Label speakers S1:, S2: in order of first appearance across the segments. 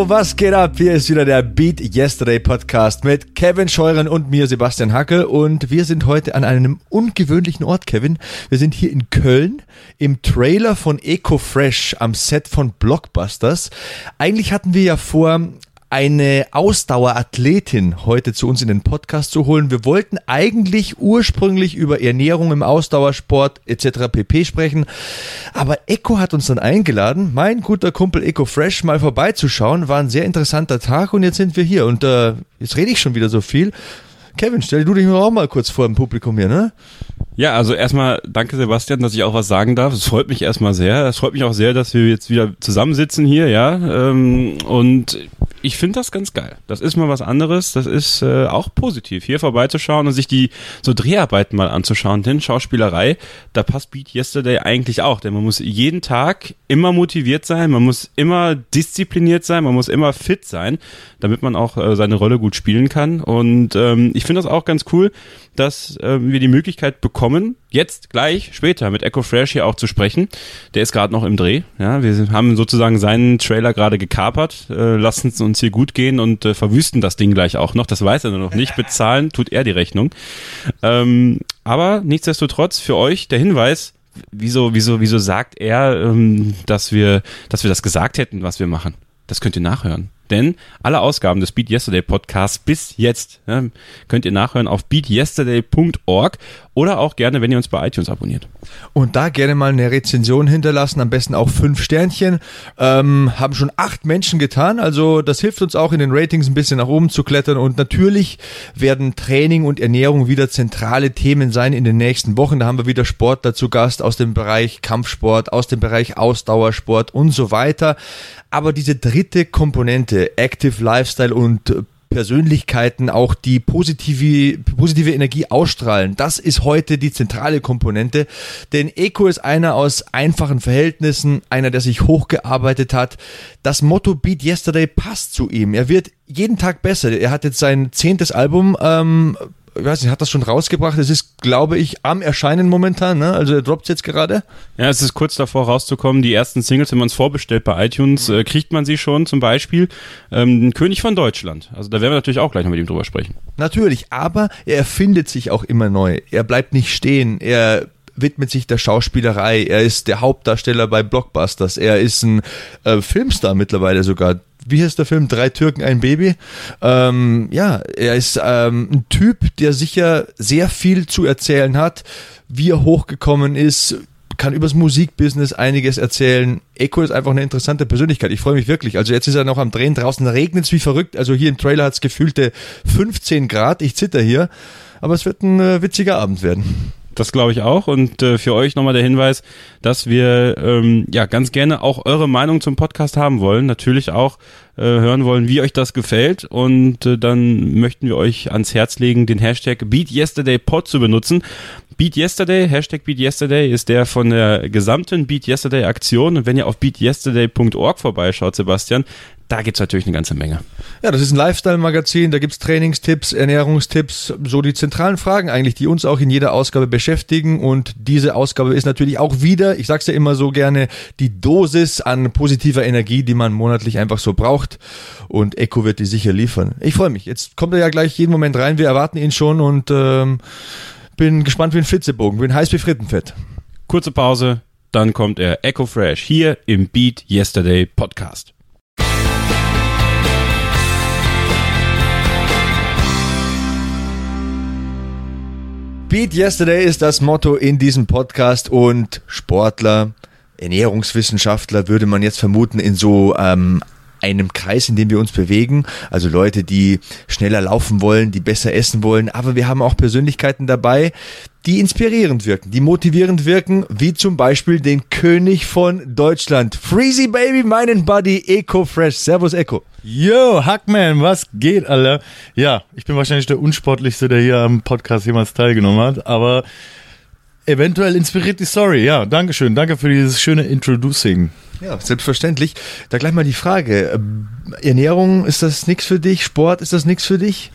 S1: Ho, was geht ab? Hier ist wieder der Beat Yesterday Podcast mit Kevin Scheuren und mir, Sebastian Hacke. Und wir sind heute an einem ungewöhnlichen Ort, Kevin. Wir sind hier in Köln im Trailer von Eco Fresh am Set von Blockbusters. Eigentlich hatten wir ja vor, eine Ausdauerathletin heute zu uns in den Podcast zu holen. Wir wollten eigentlich ursprünglich über Ernährung im Ausdauersport etc. pp sprechen, aber Echo hat uns dann eingeladen, mein guter Kumpel Eco Fresh mal vorbeizuschauen. War ein sehr interessanter Tag und jetzt sind wir hier und äh, jetzt rede ich schon wieder so viel. Kevin, stell du dich auch mal kurz vor dem Publikum hier, ne?
S2: Ja, also erstmal danke Sebastian, dass ich auch was sagen darf. Es freut mich erstmal sehr. Es freut mich auch sehr, dass wir jetzt wieder zusammensitzen hier, ja. Ähm, und ich finde das ganz geil. Das ist mal was anderes. Das ist äh, auch positiv, hier vorbeizuschauen und sich die so Dreharbeiten mal anzuschauen. Denn Schauspielerei, da passt Beat Yesterday eigentlich auch. Denn man muss jeden Tag immer motiviert sein, man muss immer diszipliniert sein, man muss immer fit sein, damit man auch äh, seine Rolle gut spielen kann. Und ähm, ich finde das auch ganz cool, dass äh, wir die Möglichkeit bekommen, jetzt gleich später mit Echo Fresh hier auch zu sprechen. Der ist gerade noch im Dreh. Ja, wir haben sozusagen seinen Trailer gerade gekapert, äh, lassen es uns hier gut gehen und äh, verwüsten das Ding gleich auch noch. Das weiß er noch nicht. Bezahlen tut er die Rechnung. Ähm, aber nichtsdestotrotz für euch der Hinweis, wieso, wieso, wieso sagt er, ähm, dass wir, dass wir das gesagt hätten, was wir machen? Das könnt ihr nachhören. Denn alle Ausgaben des Beat Yesterday Podcasts bis jetzt ja, könnt ihr nachhören auf beatyesterday.org oder auch gerne, wenn ihr uns bei iTunes abonniert.
S1: Und da gerne mal eine Rezension hinterlassen, am besten auch fünf Sternchen. Ähm, haben schon acht Menschen getan, also das hilft uns auch in den Ratings ein bisschen nach oben zu klettern. Und natürlich werden Training und Ernährung wieder zentrale Themen sein in den nächsten Wochen. Da haben wir wieder Sport dazu Gast aus dem Bereich Kampfsport, aus dem Bereich Ausdauersport und so weiter. Aber diese dritte Komponente, Active Lifestyle und Persönlichkeiten auch die positive, positive Energie ausstrahlen. Das ist heute die zentrale Komponente, denn Eko ist einer aus einfachen Verhältnissen, einer, der sich hochgearbeitet hat. Das Motto Beat Yesterday passt zu ihm. Er wird jeden Tag besser. Er hat jetzt sein zehntes Album ähm, ich weiß nicht, hat das schon rausgebracht? Es ist, glaube ich, am Erscheinen momentan, ne? Also er droppt jetzt gerade.
S2: Ja, es ist kurz davor rauszukommen. Die ersten Singles, wenn man es vorbestellt bei iTunes, äh, kriegt man sie schon zum Beispiel. Ähm, König von Deutschland. Also da werden wir natürlich auch gleich noch mit ihm drüber sprechen.
S1: Natürlich, aber er erfindet sich auch immer neu. Er bleibt nicht stehen. Er widmet sich der Schauspielerei. Er ist der Hauptdarsteller bei Blockbusters. Er ist ein äh, Filmstar mittlerweile sogar wie heißt der Film? Drei Türken, ein Baby. Ähm, ja, er ist ähm, ein Typ, der sicher sehr viel zu erzählen hat, wie er hochgekommen ist, kann übers Musikbusiness einiges erzählen. Eko ist einfach eine interessante Persönlichkeit. Ich freue mich wirklich. Also jetzt ist er noch am Drehen. Draußen regnet es wie verrückt. Also hier im Trailer hat es gefühlte 15 Grad. Ich zitter hier. Aber es wird ein äh, witziger Abend werden.
S2: Das glaube ich auch. Und äh, für euch nochmal der Hinweis, dass wir ähm, ja ganz gerne auch eure Meinung zum Podcast haben wollen. Natürlich auch äh, hören wollen, wie euch das gefällt. Und äh, dann möchten wir euch ans Herz legen, den Hashtag BeatYesterdayPod zu benutzen. Beat Yesterday, Hashtag Beat Yesterday ist der von der gesamten Beat Yesterday Aktion. Und wenn ihr auf beatyesterday.org vorbeischaut, Sebastian, da gibt's natürlich eine ganze Menge.
S1: Ja, das ist ein Lifestyle-Magazin, da gibt's Trainingstipps, Ernährungstipps, so die zentralen Fragen eigentlich, die uns auch in jeder Ausgabe beschäftigen. Und diese Ausgabe ist natürlich auch wieder, ich sag's ja immer so gerne, die Dosis an positiver Energie, die man monatlich einfach so braucht. Und Echo wird die sicher liefern. Ich freue mich. Jetzt kommt er ja gleich jeden Moment rein, wir erwarten ihn schon und ähm, bin gespannt wie ein Flitzebogen, bin heiß wie Frittenfett.
S2: Kurze Pause, dann kommt er Echo Fresh hier im Beat Yesterday Podcast.
S1: Beat Yesterday ist das Motto in diesem Podcast und Sportler, Ernährungswissenschaftler würde man jetzt vermuten in so ähm, einem Kreis, in dem wir uns bewegen. Also Leute, die schneller laufen wollen, die besser essen wollen. Aber wir haben auch Persönlichkeiten dabei, die inspirierend wirken, die motivierend wirken, wie zum Beispiel den König von Deutschland. Freezy Baby, meinen Buddy Eco Fresh. Servus Eco.
S3: Yo, Hackman, was geht, Alter? Ja, ich bin wahrscheinlich der unsportlichste, der hier am Podcast jemals teilgenommen hat, aber eventuell inspiriert die Story. Ja, Dankeschön. Danke für dieses schöne Introducing.
S1: Ja, selbstverständlich. Da gleich mal die Frage. ähm, Ernährung, ist das nichts für dich? Sport, ist das nichts für dich?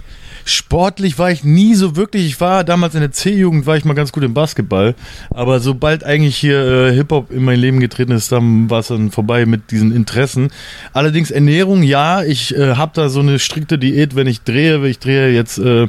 S3: Sportlich war ich nie so wirklich. Ich war damals in der C-Jugend, war ich mal ganz gut im Basketball. Aber sobald eigentlich hier äh, Hip-Hop in mein Leben getreten ist, dann war es dann vorbei mit diesen Interessen. Allerdings Ernährung, ja, ich äh, habe da so eine strikte Diät, wenn ich drehe. Ich drehe jetzt äh,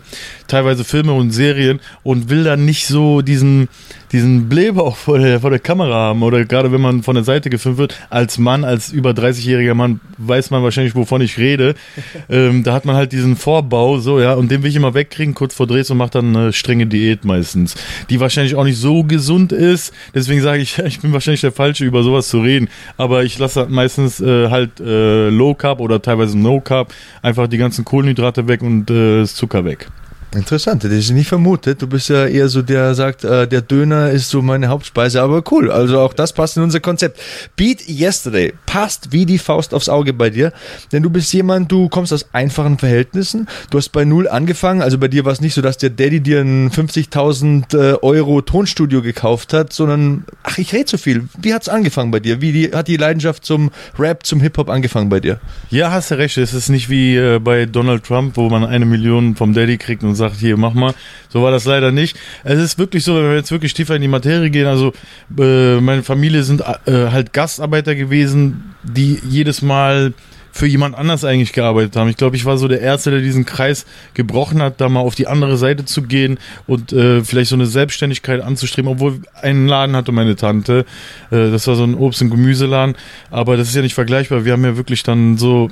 S3: teilweise Filme und Serien und will dann nicht so diesen diesen Blähbauch vor der, vor der Kamera haben oder gerade wenn man von der Seite gefilmt wird, als Mann, als über 30-jähriger Mann, weiß man wahrscheinlich, wovon ich rede. ähm, da hat man halt diesen Vorbau, so, ja, und den will ich immer wegkriegen, kurz vor Drehs und mache dann eine strenge Diät meistens, die wahrscheinlich auch nicht so gesund ist. Deswegen sage ich, ich bin wahrscheinlich der Falsche, über sowas zu reden. Aber ich lasse halt meistens äh, halt äh, Low Carb oder teilweise No Carb, einfach die ganzen Kohlenhydrate weg und äh, das Zucker weg.
S1: Interessant, das ist nicht vermutet. Du bist ja eher so der, der sagt, äh, der Döner ist so meine Hauptspeise, aber cool. Also auch das passt in unser Konzept. Beat Yesterday passt wie die Faust aufs Auge bei dir, denn du bist jemand, du kommst aus einfachen Verhältnissen. Du hast bei Null angefangen, also bei dir war es nicht so, dass der Daddy dir ein 50.000 äh, Euro Tonstudio gekauft hat, sondern, ach, ich rede zu viel. Wie hat's angefangen bei dir? Wie die, hat die Leidenschaft zum Rap, zum Hip-Hop angefangen bei dir?
S3: Ja, hast du recht. Es ist nicht wie äh, bei Donald Trump, wo man eine Million vom Daddy kriegt und sagt, hier, mach mal. So war das leider nicht. Es ist wirklich so, wenn wir jetzt wirklich tiefer in die Materie gehen, also äh, meine Familie sind äh, halt Gastarbeiter gewesen, die jedes Mal für jemand anders eigentlich gearbeitet haben. Ich glaube, ich war so der Erste, der diesen Kreis gebrochen hat, da mal auf die andere Seite zu gehen und äh, vielleicht so eine Selbstständigkeit anzustreben, obwohl einen Laden hatte meine Tante. Äh, das war so ein Obst- und Gemüseladen. Aber das ist ja nicht vergleichbar. Wir haben ja wirklich dann so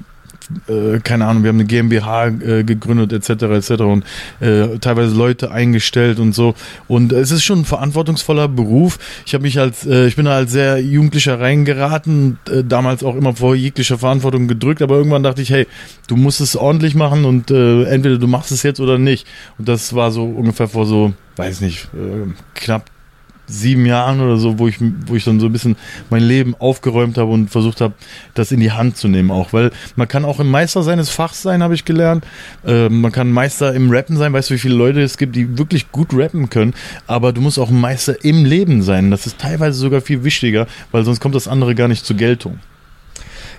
S3: äh, keine Ahnung, wir haben eine GmbH äh, gegründet etc. etc. und äh, teilweise Leute eingestellt und so. Und es ist schon ein verantwortungsvoller Beruf. Ich habe mich als, äh, ich bin da als sehr Jugendlicher reingeraten, äh, damals auch immer vor jeglicher Verantwortung gedrückt, aber irgendwann dachte ich, hey, du musst es ordentlich machen und äh, entweder du machst es jetzt oder nicht. Und das war so ungefähr vor so, weiß nicht, knapp sieben Jahren oder so, wo ich, wo ich dann so ein bisschen mein Leben aufgeräumt habe und versucht habe, das in die Hand zu nehmen auch. Weil man kann auch ein Meister seines Fachs sein, habe ich gelernt. Äh, man kann Meister im Rappen sein. Weißt du, wie viele Leute es gibt, die wirklich gut rappen können. Aber du musst auch ein Meister im Leben sein. Das ist teilweise sogar viel wichtiger, weil sonst kommt das andere gar nicht zur Geltung.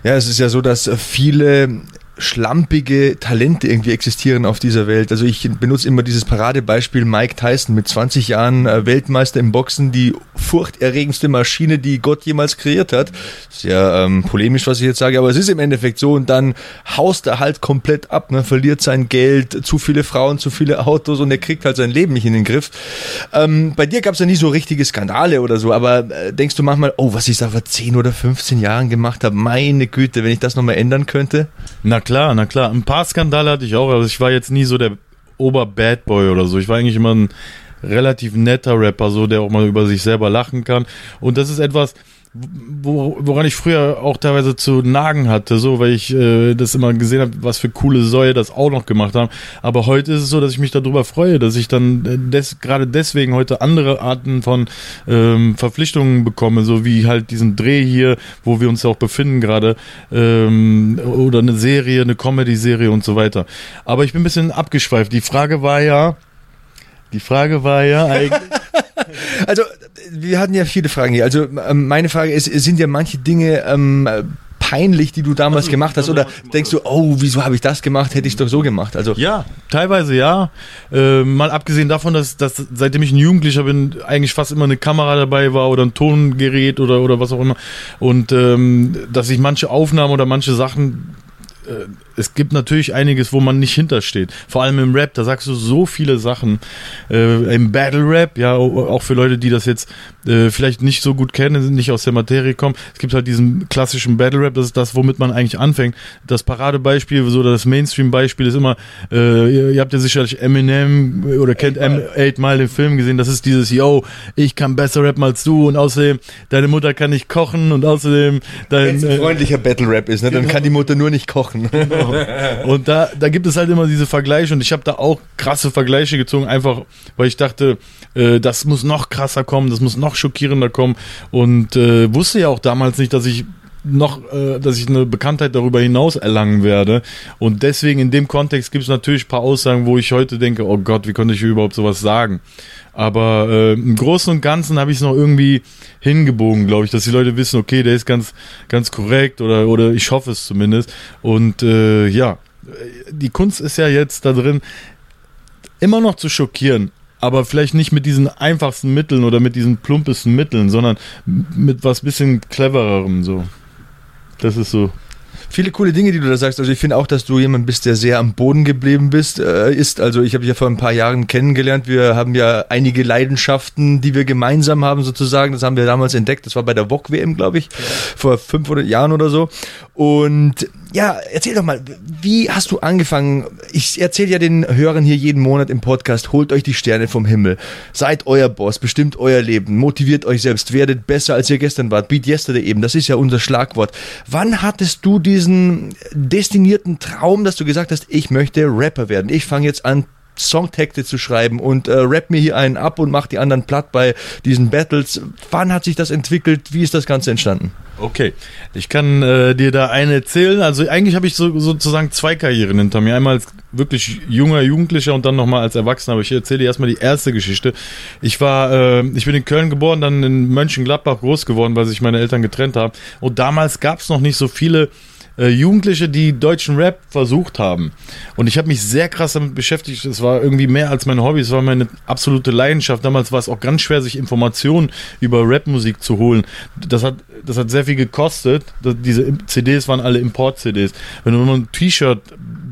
S1: Ja, es ist ja so, dass viele schlampige Talente irgendwie existieren auf dieser Welt. Also ich benutze immer dieses Paradebeispiel Mike Tyson mit 20 Jahren äh, Weltmeister im Boxen, die furchterregendste Maschine, die Gott jemals kreiert hat. Sehr ähm, polemisch, was ich jetzt sage, aber es ist im Endeffekt so und dann haust er halt komplett ab, ne? verliert sein Geld, zu viele Frauen, zu viele Autos und er kriegt halt sein Leben nicht in den Griff. Ähm, bei dir gab es ja nie so richtige Skandale oder so, aber äh, denkst du manchmal, oh, was ich da vor 10 oder 15 Jahren gemacht habe, meine Güte, wenn ich das nochmal ändern könnte?
S3: Na klar, na klar. Ein paar Skandale hatte ich auch, aber ich war jetzt nie so der Ober-Bad-Boy oder so. Ich war eigentlich immer ein relativ netter Rapper, so der auch mal über sich selber lachen kann. Und das ist etwas, wo, woran ich früher auch teilweise zu nagen hatte, so, weil ich äh, das immer gesehen habe, was für coole Säue das auch noch gemacht haben. Aber heute ist es so, dass ich mich darüber freue, dass ich dann äh, des, gerade deswegen heute andere Arten von ähm, Verpflichtungen bekomme, so wie halt diesen Dreh hier, wo wir uns ja auch befinden gerade, ähm, oder eine Serie, eine Comedy-Serie und so weiter. Aber ich bin ein bisschen abgeschweift. Die Frage war ja, die Frage war ja eigentlich.
S1: Also, wir hatten ja viele Fragen hier. Also, ähm, meine Frage ist, sind ja manche Dinge ähm, peinlich, die du damals gemacht hast? Oder denkst du, oh, wieso habe ich das gemacht? Hätte ich doch so gemacht. Also,
S3: Ja, teilweise ja. Äh, mal abgesehen davon, dass, dass seitdem ich ein Jugendlicher bin, eigentlich fast immer eine Kamera dabei war oder ein Tongerät oder, oder was auch immer. Und ähm, dass ich manche Aufnahmen oder manche Sachen äh, es gibt natürlich einiges, wo man nicht hintersteht. Vor allem im Rap, da sagst du so viele Sachen. Äh, Im Battle Rap, ja, auch für Leute, die das jetzt äh, vielleicht nicht so gut kennen, nicht aus der Materie kommen. Es gibt halt diesen klassischen Battle Rap, das ist das, womit man eigentlich anfängt. Das Paradebeispiel, so das Mainstream-Beispiel ist immer, äh, ihr, habt ja sicherlich Eminem oder kennt M 8 Mal den Film gesehen, das ist dieses, yo, ich kann besser rappen als du und außerdem, deine Mutter kann nicht kochen und außerdem,
S1: wenn
S3: dein,
S1: es ein freundlicher Battle Rap ist, ne, dann kann die Mutter nur nicht kochen.
S3: Und da, da gibt es halt immer diese Vergleiche und ich habe da auch krasse Vergleiche gezogen, einfach weil ich dachte, äh, das muss noch krasser kommen, das muss noch schockierender kommen und äh, wusste ja auch damals nicht, dass ich noch, äh, dass ich eine Bekanntheit darüber hinaus erlangen werde. Und deswegen in dem Kontext gibt es natürlich ein paar Aussagen, wo ich heute denke, oh Gott, wie konnte ich überhaupt sowas sagen? Aber äh, im Großen und Ganzen habe ich es noch irgendwie hingebogen, glaube ich, dass die Leute wissen, okay, der ist ganz, ganz korrekt oder, oder ich hoffe es zumindest. Und äh, ja, die Kunst ist ja jetzt da drin, immer noch zu schockieren, aber vielleicht nicht mit diesen einfachsten Mitteln oder mit diesen plumpesten Mitteln, sondern mit was bisschen clevererem so. Das ist so
S1: viele coole Dinge, die du da sagst. Also ich finde auch, dass du jemand bist, der sehr am Boden geblieben bist, äh, ist. Also ich habe dich ja vor ein paar Jahren kennengelernt. Wir haben ja einige Leidenschaften, die wir gemeinsam haben sozusagen. Das haben wir damals entdeckt. Das war bei der VOG WM, glaube ich, ja. vor 500 Jahren oder so. Und ja, erzähl doch mal, wie hast du angefangen? Ich erzähle ja den Hörern hier jeden Monat im Podcast, holt euch die Sterne vom Himmel. Seid euer Boss, bestimmt euer Leben, motiviert euch selbst, werdet besser als ihr gestern wart. Beat yesterday eben, das ist ja unser Schlagwort. Wann hattest du diesen destinierten Traum, dass du gesagt hast, ich möchte Rapper werden? Ich fange jetzt an, Songtexte zu schreiben und äh, rap mir hier einen ab und mach die anderen platt bei diesen Battles. Wann hat sich das entwickelt? Wie ist das Ganze entstanden?
S3: Okay, ich kann äh, dir da eine erzählen. Also eigentlich habe ich so, sozusagen zwei Karrieren hinter mir. Einmal als wirklich junger Jugendlicher und dann nochmal als Erwachsener. Aber ich erzähle dir erstmal die erste Geschichte. Ich war, äh, ich bin in Köln geboren, dann in Mönchengladbach groß geworden, weil sich meine Eltern getrennt haben. Und damals gab es noch nicht so viele äh, Jugendliche, die deutschen Rap versucht haben. Und ich habe mich sehr krass damit beschäftigt. Es war irgendwie mehr als mein Hobby, es war meine absolute Leidenschaft. Damals war es auch ganz schwer, sich Informationen über Rapmusik zu holen. Das hat, das hat sehr viel gekostet. Diese CDs waren alle Import-CDs. Wenn du nur ein T-Shirt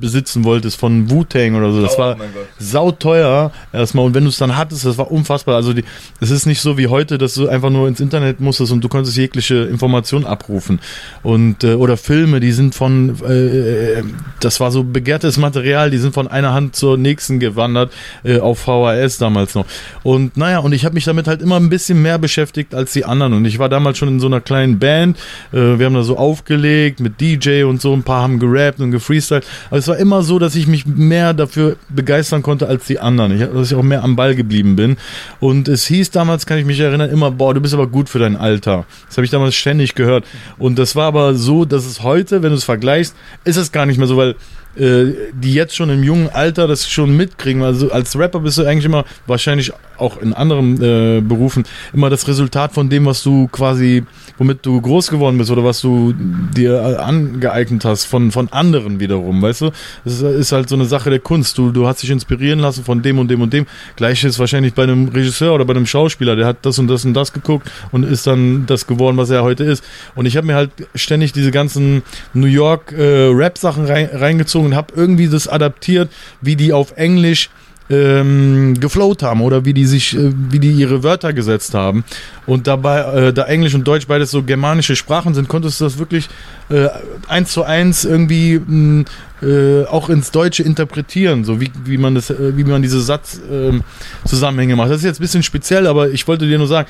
S3: besitzen wolltest von Wu-Tang oder so. Das oh, war sauteuer erstmal. Und wenn du es dann hattest, das war unfassbar. Also es ist nicht so wie heute, dass du einfach nur ins Internet musstest und du konntest jegliche Information abrufen. Und äh, oder Filme, die sind von äh, äh das war so begehrtes Material, die sind von einer Hand zur nächsten gewandert äh, auf VHS damals noch. Und naja, und ich habe mich damit halt immer ein bisschen mehr beschäftigt als die anderen. Und ich war damals schon in so einer kleinen Band. Äh, wir haben da so aufgelegt mit DJ und so. Ein paar haben gerappt und gefreestylt. Also war immer so, dass ich mich mehr dafür begeistern konnte als die anderen. Ich, dass ich auch mehr am Ball geblieben bin. Und es hieß damals, kann ich mich erinnern, immer, boah, du bist aber gut für dein Alter. Das habe ich damals ständig gehört. Und das war aber so, dass es heute, wenn du es vergleichst, ist es gar nicht mehr so, weil die jetzt schon im jungen Alter das schon mitkriegen. Also als Rapper bist du eigentlich immer, wahrscheinlich auch in anderen äh, Berufen, immer das Resultat von dem, was du quasi, womit du groß geworden bist oder was du dir angeeignet hast von, von anderen wiederum, weißt du? Das ist halt so eine Sache der Kunst. Du, du hast dich inspirieren lassen von dem und dem und dem. Gleiches wahrscheinlich bei einem Regisseur oder bei einem Schauspieler, der hat das und das und das geguckt und ist dann das geworden, was er heute ist. Und ich habe mir halt ständig diese ganzen New York äh, Rap-Sachen rein, reingezogen gezogen und habe irgendwie das adaptiert, wie die auf Englisch ähm, geflowt haben oder wie die sich, äh, wie die ihre Wörter gesetzt haben. Und dabei, äh, da Englisch und Deutsch beides so germanische Sprachen sind, konntest du das wirklich äh, eins zu eins irgendwie mh, äh, auch ins Deutsche interpretieren, so wie, wie man das, äh, wie man diese Satzzusammenhänge ähm, macht. Das ist jetzt ein bisschen speziell, aber ich wollte dir nur sagen,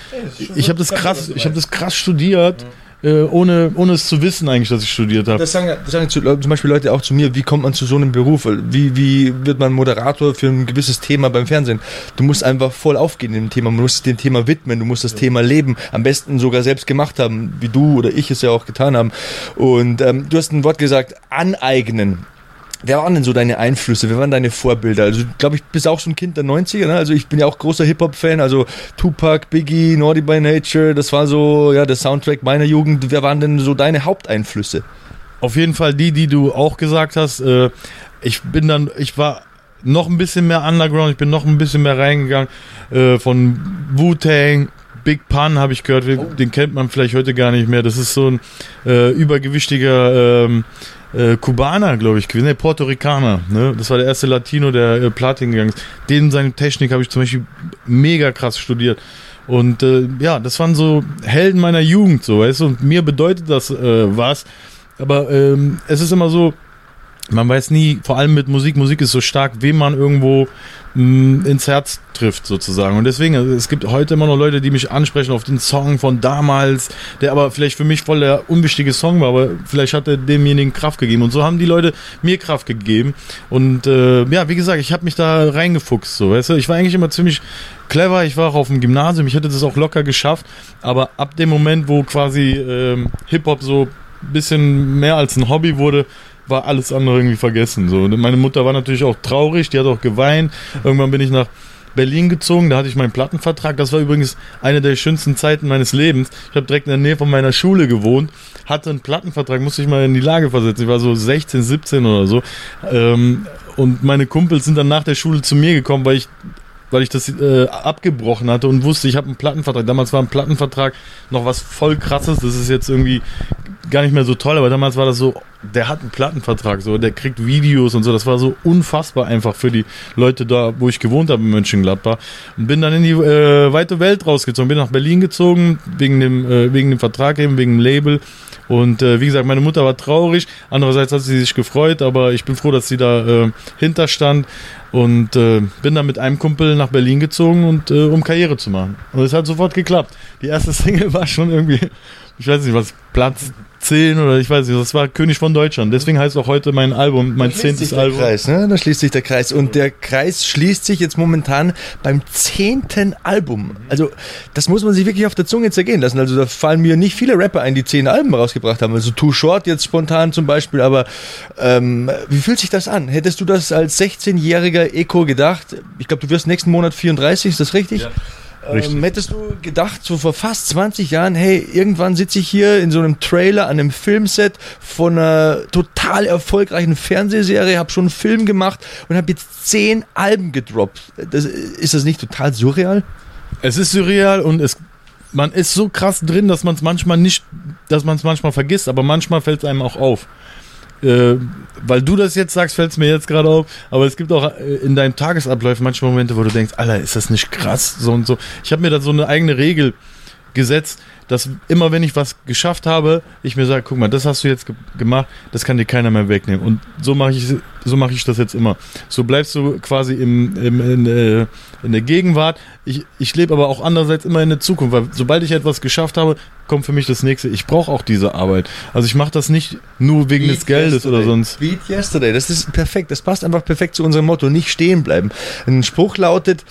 S3: ich habe das krass, ich habe das krass studiert. Ja äh, ohne, ohne es zu wissen eigentlich, dass ich studiert habe.
S1: Das sagen, das sagen zu, zum Beispiel Leute auch zu mir, wie kommt man zu so einem Beruf? Wie, wie wird man Moderator für ein gewisses Thema beim Fernsehen? Du musst einfach voll aufgehen in dem Thema, du musst dem Thema widmen, du musst das ja. Thema leben, am besten sogar selbst gemacht haben, wie du oder ich es ja auch getan haben. Und ähm, du hast ein Wort gesagt, aneignen. Wer waren denn so deine Einflüsse? Wer waren deine Vorbilder? Also, glaube ich, bist auch so ein Kind der 90er, ne? Also, ich bin ja auch großer Hip-Hop-Fan. Also, Tupac, Biggie, Naughty by Nature, das war so, ja, der Soundtrack meiner Jugend. Wer waren denn so deine Haupteinflüsse?
S3: Auf jeden Fall die, die du auch gesagt hast. Äh, ich bin dann, ich war noch ein bisschen mehr Underground, ich bin noch ein bisschen mehr reingegangen. Äh, von Wu-Tang, Big Pun habe ich gehört, den kennt man vielleicht heute gar nicht mehr. Das ist so ein äh, übergewichtiger, ähm, äh, Kubaner, glaube ich, gewesen, ne, Puerto Ricaner. Ne? Das war der erste Latino, der äh, Platin gegangen ist. Den seine Technik habe ich zum Beispiel mega krass studiert. Und äh, ja, das waren so Helden meiner Jugend, so, weißt du, und mir bedeutet das äh, was. Aber ähm, es ist immer so, man weiß nie, vor allem mit Musik, Musik ist so stark, wem man irgendwo mh, mm, ins Herz trifft sozusagen. Und deswegen, also es gibt heute immer noch Leute, die mich ansprechen auf den Song von damals, der aber vielleicht für mich voll der unwichtige Song war, aber vielleicht hat er demjenigen Kraft gegeben. Und so haben die Leute mir Kraft gegeben. Und äh, ja, wie gesagt, ich habe mich da reingefuchst, so, weißt du, ich war eigentlich immer ziemlich clever, ich war auch auf dem Gymnasium, ich hätte das auch locker geschafft, aber ab dem Moment, wo quasi ähm, Hip-Hop so bisschen mehr als ein Hobby wurde, war alles andere irgendwie vergessen. So. Und meine Mutter war natürlich auch traurig, die hat auch geweint. Irgendwann bin ich nach Berlin gezogen, da hatte ich meinen Plattenvertrag. Das war übrigens eine der schönsten Zeiten meines Lebens. Ich habe direkt in der Nähe von meiner Schule gewohnt, hatte einen Plattenvertrag, musste ich mal in die Lage versetzen. Ich war so 16, 17 oder so. Ähm, und meine Kumpels sind dann nach der Schule zu mir gekommen, weil ich weil ich das äh, abgebrochen hatte und wusste, ich habe einen Plattenvertrag. Damals war ein Plattenvertrag noch was voll krasses. Das ist jetzt irgendwie gar nicht mehr so toll, aber damals war das so, der hat einen Plattenvertrag, so, der kriegt Videos und so. Das war so unfassbar einfach für die Leute da, wo ich gewohnt habe in Mönchengladbach. Und bin dann in die äh, weite Welt rausgezogen, bin nach Berlin gezogen, wegen dem, äh, wegen dem Vertrag eben, wegen dem Label. Und äh, wie gesagt, meine Mutter war traurig, andererseits hat sie sich gefreut, aber ich bin froh, dass sie da äh, hinterstand und äh, bin dann mit einem Kumpel nach Berlin gezogen und äh, um Karriere zu machen. Und es hat sofort geklappt. Die erste Single war schon irgendwie, ich weiß nicht was, Platz 10 oder ich weiß nicht, das war König von Deutschland. Deswegen heißt auch heute mein Album, mein zehntes Album.
S1: Kreis, ne? Da schließt sich der Kreis. Und der Kreis schließt sich jetzt momentan beim zehnten Album. Also, das muss man sich wirklich auf der Zunge zergehen lassen. Also, da fallen mir nicht viele Rapper ein, die zehn Alben rausgebracht haben. Also, Too Short jetzt spontan zum Beispiel. Aber ähm, wie fühlt sich das an? Hättest du das als 16-jähriger Eko gedacht? Ich glaube, du wirst nächsten Monat 34, ist das richtig? Ja. Ähm, hättest du gedacht, so vor fast 20 Jahren, hey, irgendwann sitze ich hier in so einem Trailer an einem Filmset von einer total erfolgreichen Fernsehserie, habe schon einen Film gemacht und habe jetzt zehn Alben gedroppt. Das, ist das nicht total surreal?
S3: Es ist surreal und es, man ist so krass drin, dass man es manchmal nicht, dass man es manchmal vergisst, aber manchmal fällt es einem auch auf äh, weil du das jetzt sagst, fällt es mir jetzt gerade auf, aber es gibt auch äh, in deinen Tagesabläufen manchmal Momente, wo du denkst, Alter, ist das nicht krass? So und so. Ich habe mir da so eine eigene Regel gesetzt, dass immer wenn ich was geschafft habe, ich mir sage, guck mal, das hast du jetzt ge gemacht, das kann dir keiner mehr wegnehmen. Und so mache ich, so mache ich das jetzt immer. So bleibst du quasi im, im in, äh, in, der Gegenwart. Ich, ich lebe aber auch andererseits immer in der Zukunft, weil sobald ich etwas geschafft habe, kommt für mich das nächste. Ich brauche auch diese Arbeit. Also ich mache das nicht nur wegen Beat des Geldes yesterday. oder sonst.
S1: Beat yesterday, das ist perfekt. Das passt einfach perfekt zu unserem Motto. Nicht stehen bleiben. Ein Spruch lautet,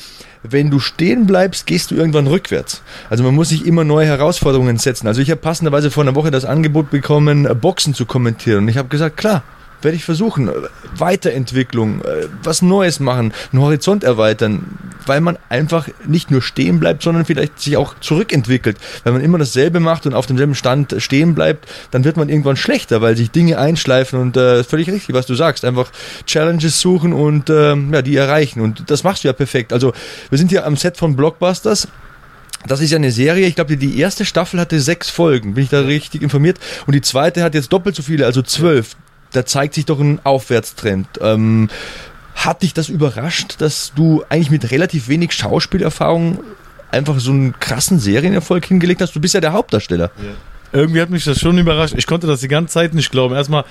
S1: wenn du stehen bleibst, gehst du irgendwann rückwärts. Also man muss sich immer neue Herausforderungen setzen. Also ich habe passenderweise vor einer Woche das Angebot bekommen, Boxen zu kommentieren. Und ich habe gesagt, klar, werde ich versuchen. Weiterentwicklung, äh, was Neues machen, einen Horizont erweitern, weil man einfach nicht nur stehen bleibt, sondern vielleicht sich auch zurückentwickelt. Wenn man immer dasselbe macht und auf demselben Stand stehen bleibt, dann wird man irgendwann schlechter, weil sich Dinge einschleifen und äh, völlig richtig, was du sagst. Einfach Challenges suchen und äh, ja, die erreichen. Und das machst du ja perfekt. Also wir sind hier am Set von Blockbusters. Das ist ja eine Serie, ich glaube, die erste Staffel hatte sechs Folgen, bin ich da richtig informiert. Und die zweite hat jetzt doppelt so viele, also zwölf da zeigt sich doch ein Aufwärtstrend. Ähm, hat dich das überrascht, dass du eigentlich mit relativ wenig Schauspielerfahrung einfach so einen krassen Serienerfolg hingelegt hast? Du bist ja der Hauptdarsteller. Ja.
S3: Irgendwie hat mich das schon überrascht. Ich konnte das die ganze Zeit nicht glauben. Erstmal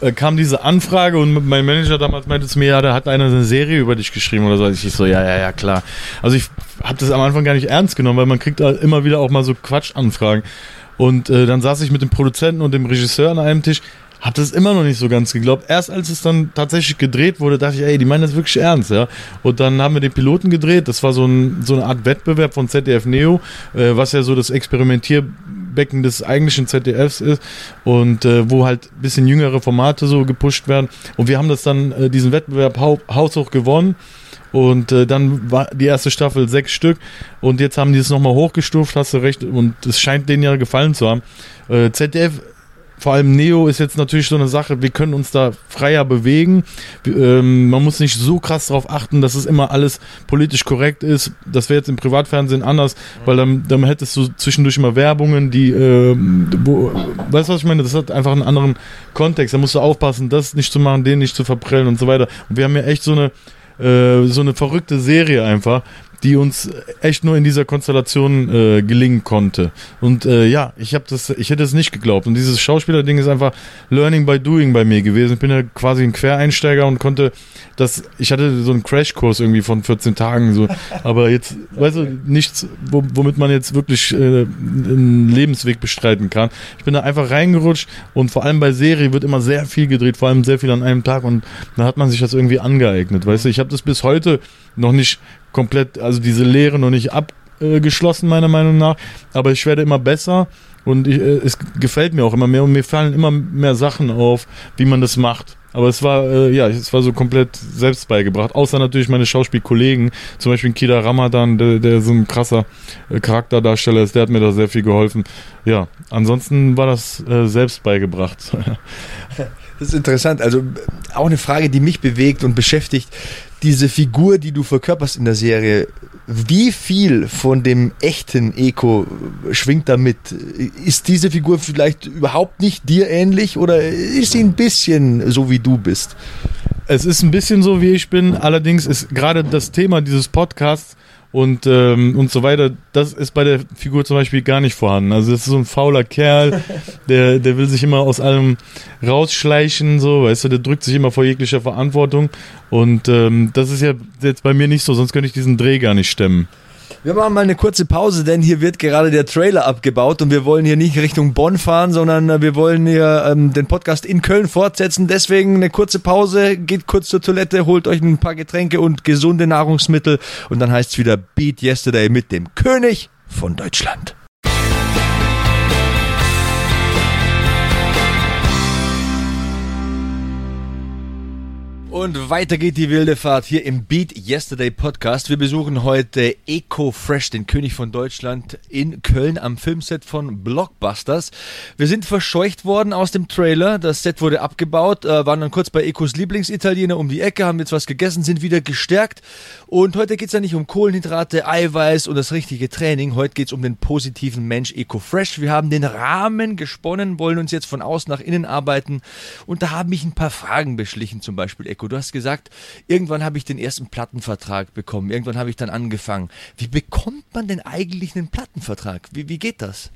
S3: äh, kam diese Anfrage und mein Manager damals meinte zu mir, ja, da hat einer eine Serie über dich geschrieben oder so. Ich so, ja, ja, ja, klar. Also ich habe das am Anfang gar nicht ernst genommen, weil man kriegt immer wieder auch mal so Quatschanfragen. Und äh, dann saß ich mit dem Produzenten und dem Regisseur an einem Tisch hab das immer noch nicht so ganz geglaubt. Erst als es dann tatsächlich gedreht wurde, dachte ich, ey, die meinen das wirklich ernst, ja. Und dann haben wir den Piloten gedreht. Das war so, ein, so eine Art Wettbewerb von ZDF Neo, äh, was ja so das Experimentierbecken des eigentlichen ZDFs ist und äh, wo halt bisschen jüngere Formate so gepusht werden. Und wir haben das dann, äh, diesen Wettbewerb hau haushoch gewonnen. Und äh, dann war die erste Staffel sechs Stück und jetzt haben die es nochmal hochgestuft, hast du recht. Und es scheint denen ja gefallen zu haben. Äh, ZDF vor allem Neo ist jetzt natürlich so eine Sache, wir können uns da freier bewegen. Ähm, man muss nicht so krass darauf achten, dass es immer alles politisch korrekt ist. Das wäre jetzt im Privatfernsehen anders, weil dann, dann hättest du zwischendurch immer Werbungen, die, äh, wo, weißt du, was ich meine? Das hat einfach einen anderen Kontext. Da musst du aufpassen, das nicht zu machen, den nicht zu verprellen und so weiter. Und wir haben ja echt so eine, äh, so eine verrückte Serie einfach, die uns echt nur in dieser Konstellation äh, gelingen konnte. Und äh, ja, ich habe das, ich hätte es nicht geglaubt. Und dieses Schauspielerding ist einfach Learning by Doing bei mir gewesen. Ich bin ja quasi ein Quereinsteiger und konnte das, ich hatte so einen Crashkurs irgendwie von 14 Tagen so, aber jetzt, weißt du, nichts, womit man jetzt wirklich äh, einen Lebensweg bestreiten kann. Ich bin da einfach reingerutscht und vor allem bei Serie wird immer sehr viel gedreht, vor allem sehr viel an einem Tag und da hat man sich das irgendwie angeeignet, weißt du. Ich habe das bis heute noch nicht komplett, also diese Lehre noch nicht ab, äh, geschlossen, meiner Meinung nach. Aber ich werde immer besser und ich, äh, es gefällt mir auch immer mehr und mir fallen immer mehr Sachen auf, wie man das macht. Aber es war, äh, ja, es war so komplett selbst beigebracht. Außer natürlich meine Schauspielkollegen, zum Beispiel Kida Ramadan, der, der so ein krasser äh, Charakterdarsteller ist, der hat mir da sehr viel geholfen. Ja, ansonsten war das äh, selbst beigebracht.
S1: Das ist interessant. Also auch eine Frage, die mich bewegt und beschäftigt. Diese Figur, die du verkörperst in der Serie, wie viel von dem echten Eko schwingt da mit? Ist diese Figur vielleicht überhaupt nicht dir ähnlich oder ist sie ein bisschen so wie du bist?
S3: Es ist ein bisschen so, wie ich bin. Allerdings ist gerade das Thema dieses Podcasts und, ähm, und so weiter, das ist bei der Figur zum Beispiel gar nicht vorhanden. Also es ist so ein fauler Kerl, der, der will sich immer aus allem rausschleichen, so, weißt du, der drückt sich immer vor jeglicher Verantwortung. Und ähm, das ist ja jetzt bei mir nicht so, sonst könnte ich diesen Dreh gar nicht stemmen.
S1: Wir machen mal eine kurze Pause, denn hier wird gerade der Trailer abgebaut und wir wollen hier nicht Richtung Bonn fahren, sondern äh, wir wollen hier ähm, den Podcast in Köln fortsetzen. Deswegen eine kurze Pause, geht kurz zur Toilette, holt euch ein paar Getränke und gesunde Nahrungsmittel und dann heißt es wieder Beat Yesterday mit dem König von Deutschland. Und weiter geht die wilde Fahrt hier im Beat Yesterday Podcast. Wir besuchen heute Eco Fresh, den König von Deutschland, in Köln am Filmset von Blockbusters. Wir sind verscheucht worden aus dem Trailer. Das Set wurde abgebaut, äh, waren dann kurz bei Ecos Lieblingsitaliener um die Ecke, haben jetzt was gegessen, sind wieder gestärkt. Und heute geht es ja nicht um Kohlenhydrate, Eiweiß und das richtige Training. Heute geht es um den positiven Mensch Eco Fresh. Wir haben den Rahmen gesponnen, wollen uns jetzt von außen nach innen arbeiten. Und da haben mich ein paar Fragen beschlichen, zum Beispiel Eco. Du hast gesagt, irgendwann habe ich den ersten Plattenvertrag bekommen. Irgendwann habe ich dann angefangen. Wie bekommt man denn eigentlich einen Plattenvertrag? Wie, wie geht das?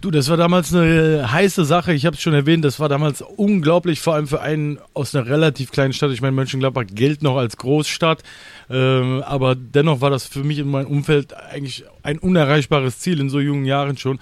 S3: Du, das war damals eine heiße Sache. Ich habe es schon erwähnt, das war damals unglaublich, vor allem für einen aus einer relativ kleinen Stadt. Ich meine, Mönchengladbach gilt noch als Großstadt, ähm, aber dennoch war das für mich in meinem Umfeld eigentlich ein unerreichbares Ziel in so jungen Jahren schon.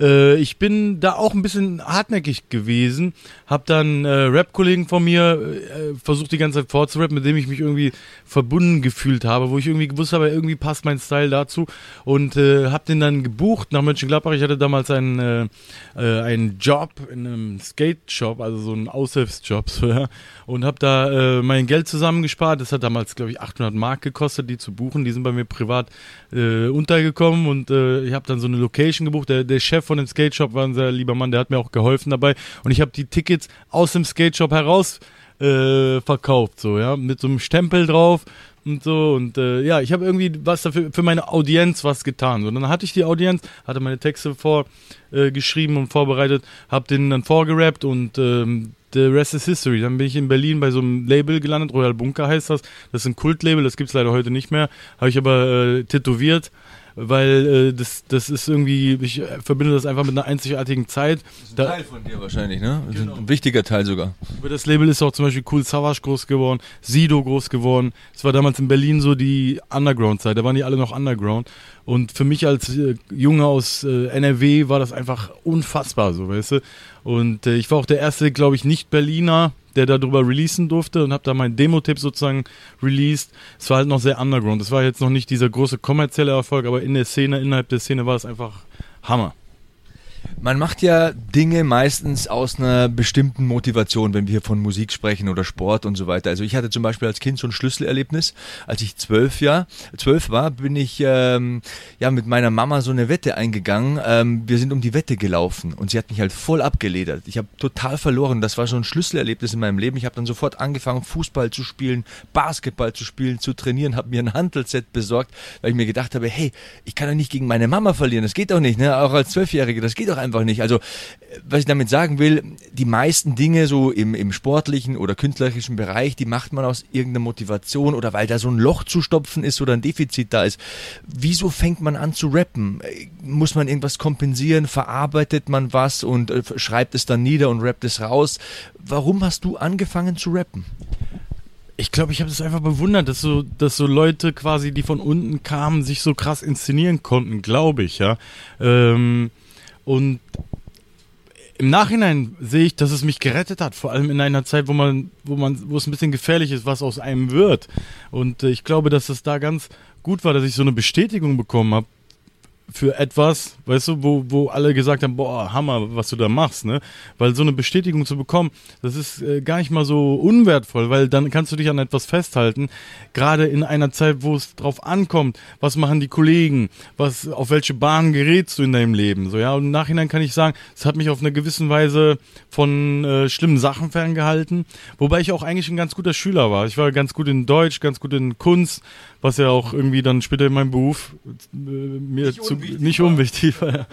S3: Äh, ich bin da auch ein bisschen hartnäckig gewesen, habe dann äh, Rap-Kollegen von mir äh, versucht die ganze Zeit vorzurappen, mit dem ich mich irgendwie verbunden gefühlt habe, wo ich irgendwie gewusst habe, irgendwie passt mein Style dazu und äh, habe den dann gebucht nach Mönchengladbach. Ich hatte damals einen äh, äh, einen Job in einem Skate-Shop, also so einen Aushilfsjob, so, ja, und habe da äh, mein Geld zusammengespart. Das hat damals, glaube ich, 800 Mark gekostet, die zu buchen. Die sind bei mir privat äh, untergekommen und äh, ich habe dann so eine Location gebucht. Der, der Chef von dem Skate-Shop war ein sehr lieber Mann, der hat mir auch geholfen dabei und ich habe die Tickets aus dem Skate-Shop heraus äh, verkauft, so, ja, mit so einem Stempel drauf und so und äh, ja, ich habe irgendwie was dafür für meine Audienz was getan. So, dann hatte ich die Audienz, hatte meine Texte vor äh, und vorbereitet, habe den dann vorgerappt und ähm, The Rest is History. Dann bin ich in Berlin bei so einem Label gelandet, Royal Bunker heißt das. Das ist ein Kultlabel, das gibt's leider heute nicht mehr. Habe ich aber äh, tätowiert weil äh, das, das ist irgendwie, ich verbinde das einfach mit einer einzigartigen Zeit.
S1: Das ist ein Teil von dir wahrscheinlich, ne? Genau. Ein wichtiger Teil sogar.
S3: Über das Label ist auch zum Beispiel Cool Savage groß geworden, Sido groß geworden. Es war damals in Berlin so die Underground-Zeit, da waren die alle noch Underground. Und für mich als äh, Junge aus äh, NRW war das einfach unfassbar, so weißt du. Und äh, ich war auch der erste, glaube ich, Nicht-Berliner, der darüber releasen durfte und habe da meinen Demo-Tipp sozusagen released. Es war halt noch sehr underground. Es war jetzt noch nicht dieser große kommerzielle Erfolg, aber in der Szene, innerhalb der Szene war es einfach Hammer.
S1: Man macht ja Dinge meistens aus einer bestimmten Motivation, wenn wir von Musik sprechen oder Sport und so weiter. Also ich hatte zum Beispiel als Kind so ein Schlüsselerlebnis. Als ich zwölf, Jahr, zwölf war, bin ich ähm, ja mit meiner Mama so eine Wette eingegangen. Ähm, wir sind um die Wette gelaufen und sie hat mich halt voll abgeledert. Ich habe total verloren. Das war so ein Schlüsselerlebnis in meinem Leben. Ich habe dann sofort angefangen, Fußball zu spielen, Basketball zu spielen, zu trainieren, habe mir ein Handelset besorgt, weil ich mir gedacht habe, hey, ich kann doch nicht gegen meine Mama verlieren. Das geht doch nicht, ne? Auch als Zwölfjährige, das geht doch einfach einfach nicht. Also, was ich damit sagen will, die meisten Dinge so im, im sportlichen oder künstlerischen Bereich, die macht man aus irgendeiner Motivation oder weil da so ein Loch zu stopfen ist oder ein Defizit da ist. Wieso fängt man an zu rappen? Muss man irgendwas kompensieren? Verarbeitet man was und äh, schreibt es dann nieder und rappt es raus? Warum hast du angefangen zu rappen?
S3: Ich glaube, ich habe das einfach bewundert, dass so, dass so Leute quasi, die von unten kamen, sich so krass inszenieren konnten, glaube ich, ja. Ähm, und im Nachhinein sehe ich, dass es mich gerettet hat, vor allem in einer Zeit, wo man, wo man, wo es ein bisschen gefährlich ist, was aus einem wird. Und äh, ich glaube, dass es da ganz gut war, dass ich so eine Bestätigung bekommen habe für etwas, weißt du, wo, wo alle gesagt haben, boah, Hammer, was du da machst, ne? Weil so eine Bestätigung zu bekommen, das ist äh, gar nicht mal so unwertvoll, weil dann kannst du dich an etwas festhalten, gerade in einer Zeit, wo es drauf ankommt, was machen die Kollegen, was, auf welche Bahn gerätst du in deinem Leben, so, ja, und im Nachhinein kann ich sagen, es hat mich auf eine gewisse Weise von äh, schlimmen Sachen ferngehalten, wobei ich auch eigentlich ein ganz guter Schüler war. Ich war ganz gut in Deutsch, ganz gut in Kunst, was ja auch irgendwie dann später in meinem Beruf äh, mir nicht zu, unwichtig nicht war. unwichtig war.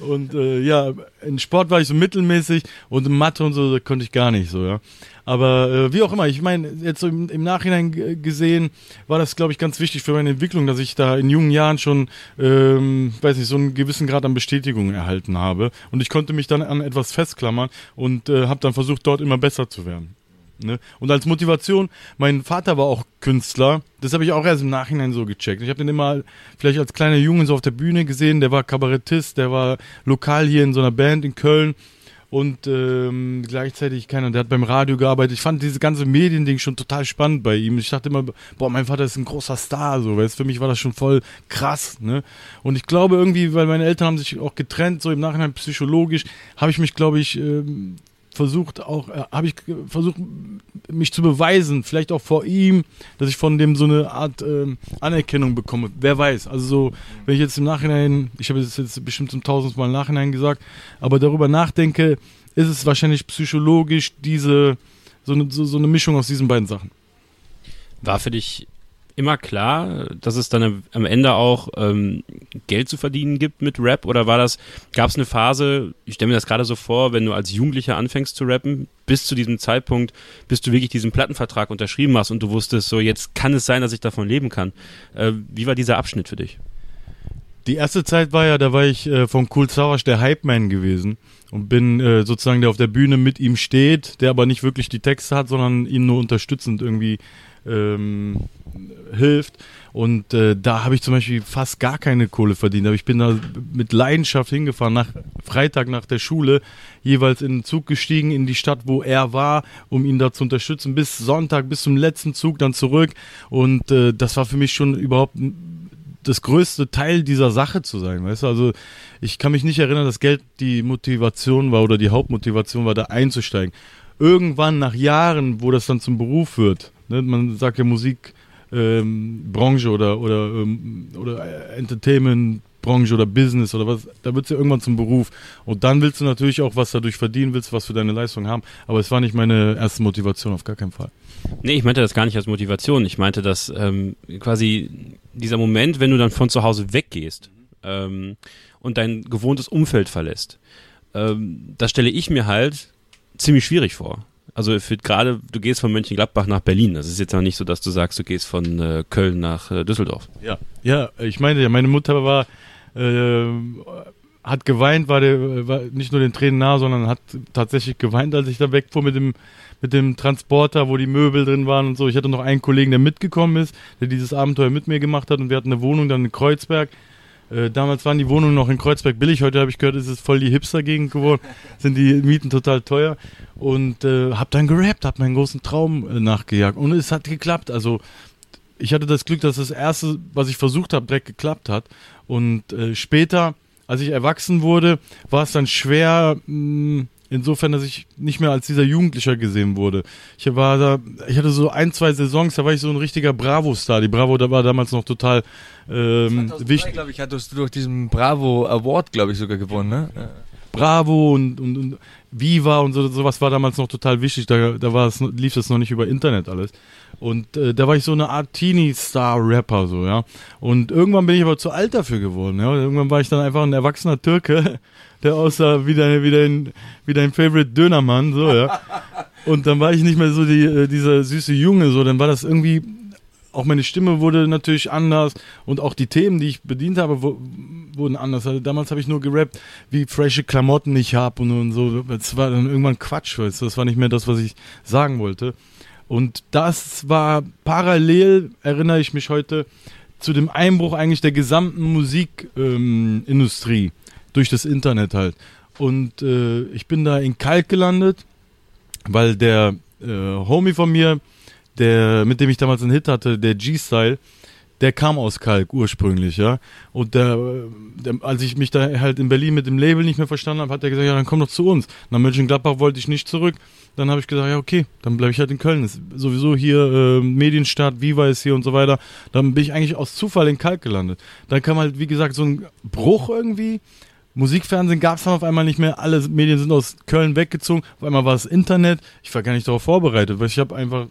S3: Und äh, ja, in Sport war ich so mittelmäßig und in Mathe und so konnte ich gar nicht so, ja. Aber äh, wie auch immer, ich meine, jetzt so im, im Nachhinein gesehen, war das, glaube ich, ganz wichtig für meine Entwicklung, dass ich da in jungen Jahren schon, ähm, weiß nicht, so einen gewissen Grad an Bestätigung erhalten habe. Und ich konnte mich dann an etwas festklammern und äh, habe dann versucht, dort immer besser zu werden. Ne? Und als Motivation, mein Vater war auch Künstler, das habe ich auch erst im Nachhinein so gecheckt. Ich habe den immer vielleicht als kleiner Junge so auf der Bühne gesehen, der war Kabarettist, der war lokal hier in so einer Band in Köln und ähm, gleichzeitig keiner, der hat beim Radio gearbeitet. Ich fand diese ganze Mediending schon total spannend bei ihm. Ich dachte immer, boah, mein Vater ist ein großer Star, so, weil für mich war das schon voll krass, ne? Und ich glaube irgendwie, weil meine Eltern haben sich auch getrennt, so im Nachhinein psychologisch, habe ich mich, glaube ich, ähm, versucht auch, äh, habe ich versucht, mich zu beweisen, vielleicht auch vor ihm, dass ich von dem so eine Art äh, Anerkennung bekomme. Wer weiß. Also so, wenn ich jetzt im Nachhinein, ich habe es jetzt bestimmt zum tausendsten Mal im Nachhinein gesagt, aber darüber nachdenke, ist es wahrscheinlich psychologisch diese, so eine, so, so eine Mischung aus diesen beiden Sachen.
S2: War für dich immer klar, dass es dann am Ende auch ähm, Geld zu verdienen gibt mit Rap? Oder war das, gab es eine Phase, ich stelle mir das gerade so vor, wenn du als Jugendlicher anfängst zu rappen, bis zu diesem Zeitpunkt, bis du wirklich diesen Plattenvertrag unterschrieben hast und du wusstest, so jetzt kann es sein, dass ich davon leben kann. Äh, wie war dieser Abschnitt für dich?
S3: Die erste Zeit war ja, da war ich äh, von Cool Savage der Hype-Man gewesen und bin äh, sozusagen der auf der Bühne mit ihm steht, der aber nicht wirklich die Texte hat, sondern ihn nur unterstützend irgendwie ähm, hilft. Und äh, da habe ich zum Beispiel fast gar keine Kohle verdient. Aber ich bin da mit Leidenschaft hingefahren, nach Freitag nach der Schule, jeweils in den Zug gestiegen in die Stadt, wo er war, um ihn da zu unterstützen, bis Sonntag, bis zum letzten Zug dann zurück. Und äh, das war für mich schon überhaupt das größte Teil dieser Sache zu sein, weißt du? Also ich kann mich nicht erinnern, dass Geld die Motivation war oder die Hauptmotivation war, da einzusteigen. Irgendwann nach Jahren, wo das dann zum Beruf wird, Ne? Man sagt ja Musikbranche ähm, oder, oder, ähm, oder Entertainment-Branche oder Business oder was, da wird es ja irgendwann zum Beruf. Und dann willst du natürlich auch was dadurch verdienen, willst was für deine Leistung haben. Aber es war nicht meine erste Motivation, auf gar keinen Fall.
S2: Nee, ich meinte das gar nicht als Motivation. Ich meinte, dass ähm, quasi dieser Moment, wenn du dann von zu Hause weggehst ähm, und dein gewohntes Umfeld verlässt, ähm, das stelle ich mir halt ziemlich schwierig vor. Also für gerade, du gehst von Mönchengladbach nach Berlin. Das ist jetzt auch nicht so, dass du sagst, du gehst von äh, Köln nach äh, Düsseldorf.
S3: Ja, ja, ich meine meine Mutter war, äh, hat geweint, war, der, war nicht nur den Tränen nah, sondern hat tatsächlich geweint, als ich da wegfuhr mit dem, mit dem Transporter, wo die Möbel drin waren und so. Ich hatte noch einen Kollegen, der mitgekommen ist, der dieses Abenteuer mit mir gemacht hat und wir hatten eine Wohnung dann in Kreuzberg. Äh, damals waren die Wohnungen noch in Kreuzberg billig. Heute habe ich gehört, ist es voll die Hipster-Gegend geworden. Sind die Mieten total teuer. Und äh, habe dann gerappt, habe meinen großen Traum äh, nachgejagt. Und es hat geklappt. Also ich hatte das Glück, dass das erste, was ich versucht habe, direkt geklappt hat. Und äh, später, als ich erwachsen wurde, war es dann schwer, mh, mm, insofern, dass ich nicht mehr als dieser Jugendlicher gesehen wurde. Ich war da, ich hatte so ein, zwei Saisons, da war ich so ein richtiger Bravo-Star. Die Bravo, da war damals noch total ähm, wichtig.
S1: glaube ich, hattest du durch diesen Bravo Award, glaube ich, sogar gewonnen, ne?
S3: Bravo und, und, und Viva und so, sowas war damals noch total wichtig. Da, da war es, lief das noch nicht über Internet alles. Und äh, da war ich so eine Art Teenie-Star-Rapper, so, ja. Und irgendwann bin ich aber zu alt dafür geworden, ja. Irgendwann war ich dann einfach ein erwachsener Türke, der aussah wie dein, wie dein, wie dein Favorite Dönermann, so, ja. Und dann war ich nicht mehr so die, äh, dieser süße Junge, so, dann war das irgendwie, auch meine Stimme wurde natürlich anders und auch die Themen, die ich bedient habe, wurden anders. Also damals habe ich nur gerappt, wie frische Klamotten ich habe und, und so. Das war dann irgendwann Quatsch, weißt du? das war nicht mehr das, was ich sagen wollte. Und das war parallel, erinnere ich mich heute, zu dem Einbruch eigentlich der gesamten Musikindustrie ähm, durch das Internet halt. Und äh, ich bin da in Kalk gelandet, weil der äh, Homie von mir, der, mit dem ich damals einen Hit hatte, der G-Style, der kam aus Kalk ursprünglich, ja. Und der, der, als ich mich da halt in Berlin mit dem Label nicht mehr verstanden habe, hat er gesagt, ja, dann komm doch zu uns. Nach Mönchengladbach wollte ich nicht zurück. Dann habe ich gesagt, ja, okay, dann bleibe ich halt in Köln. Ist sowieso hier äh, Medienstadt, Viva ist hier und so weiter. Dann bin ich eigentlich aus Zufall in Kalk gelandet. Dann kam halt, wie gesagt, so ein Bruch irgendwie. Musikfernsehen gab es dann auf einmal nicht mehr. Alle Medien sind aus Köln weggezogen. Auf einmal war es Internet. Ich war gar nicht darauf vorbereitet, weil ich habe einfach,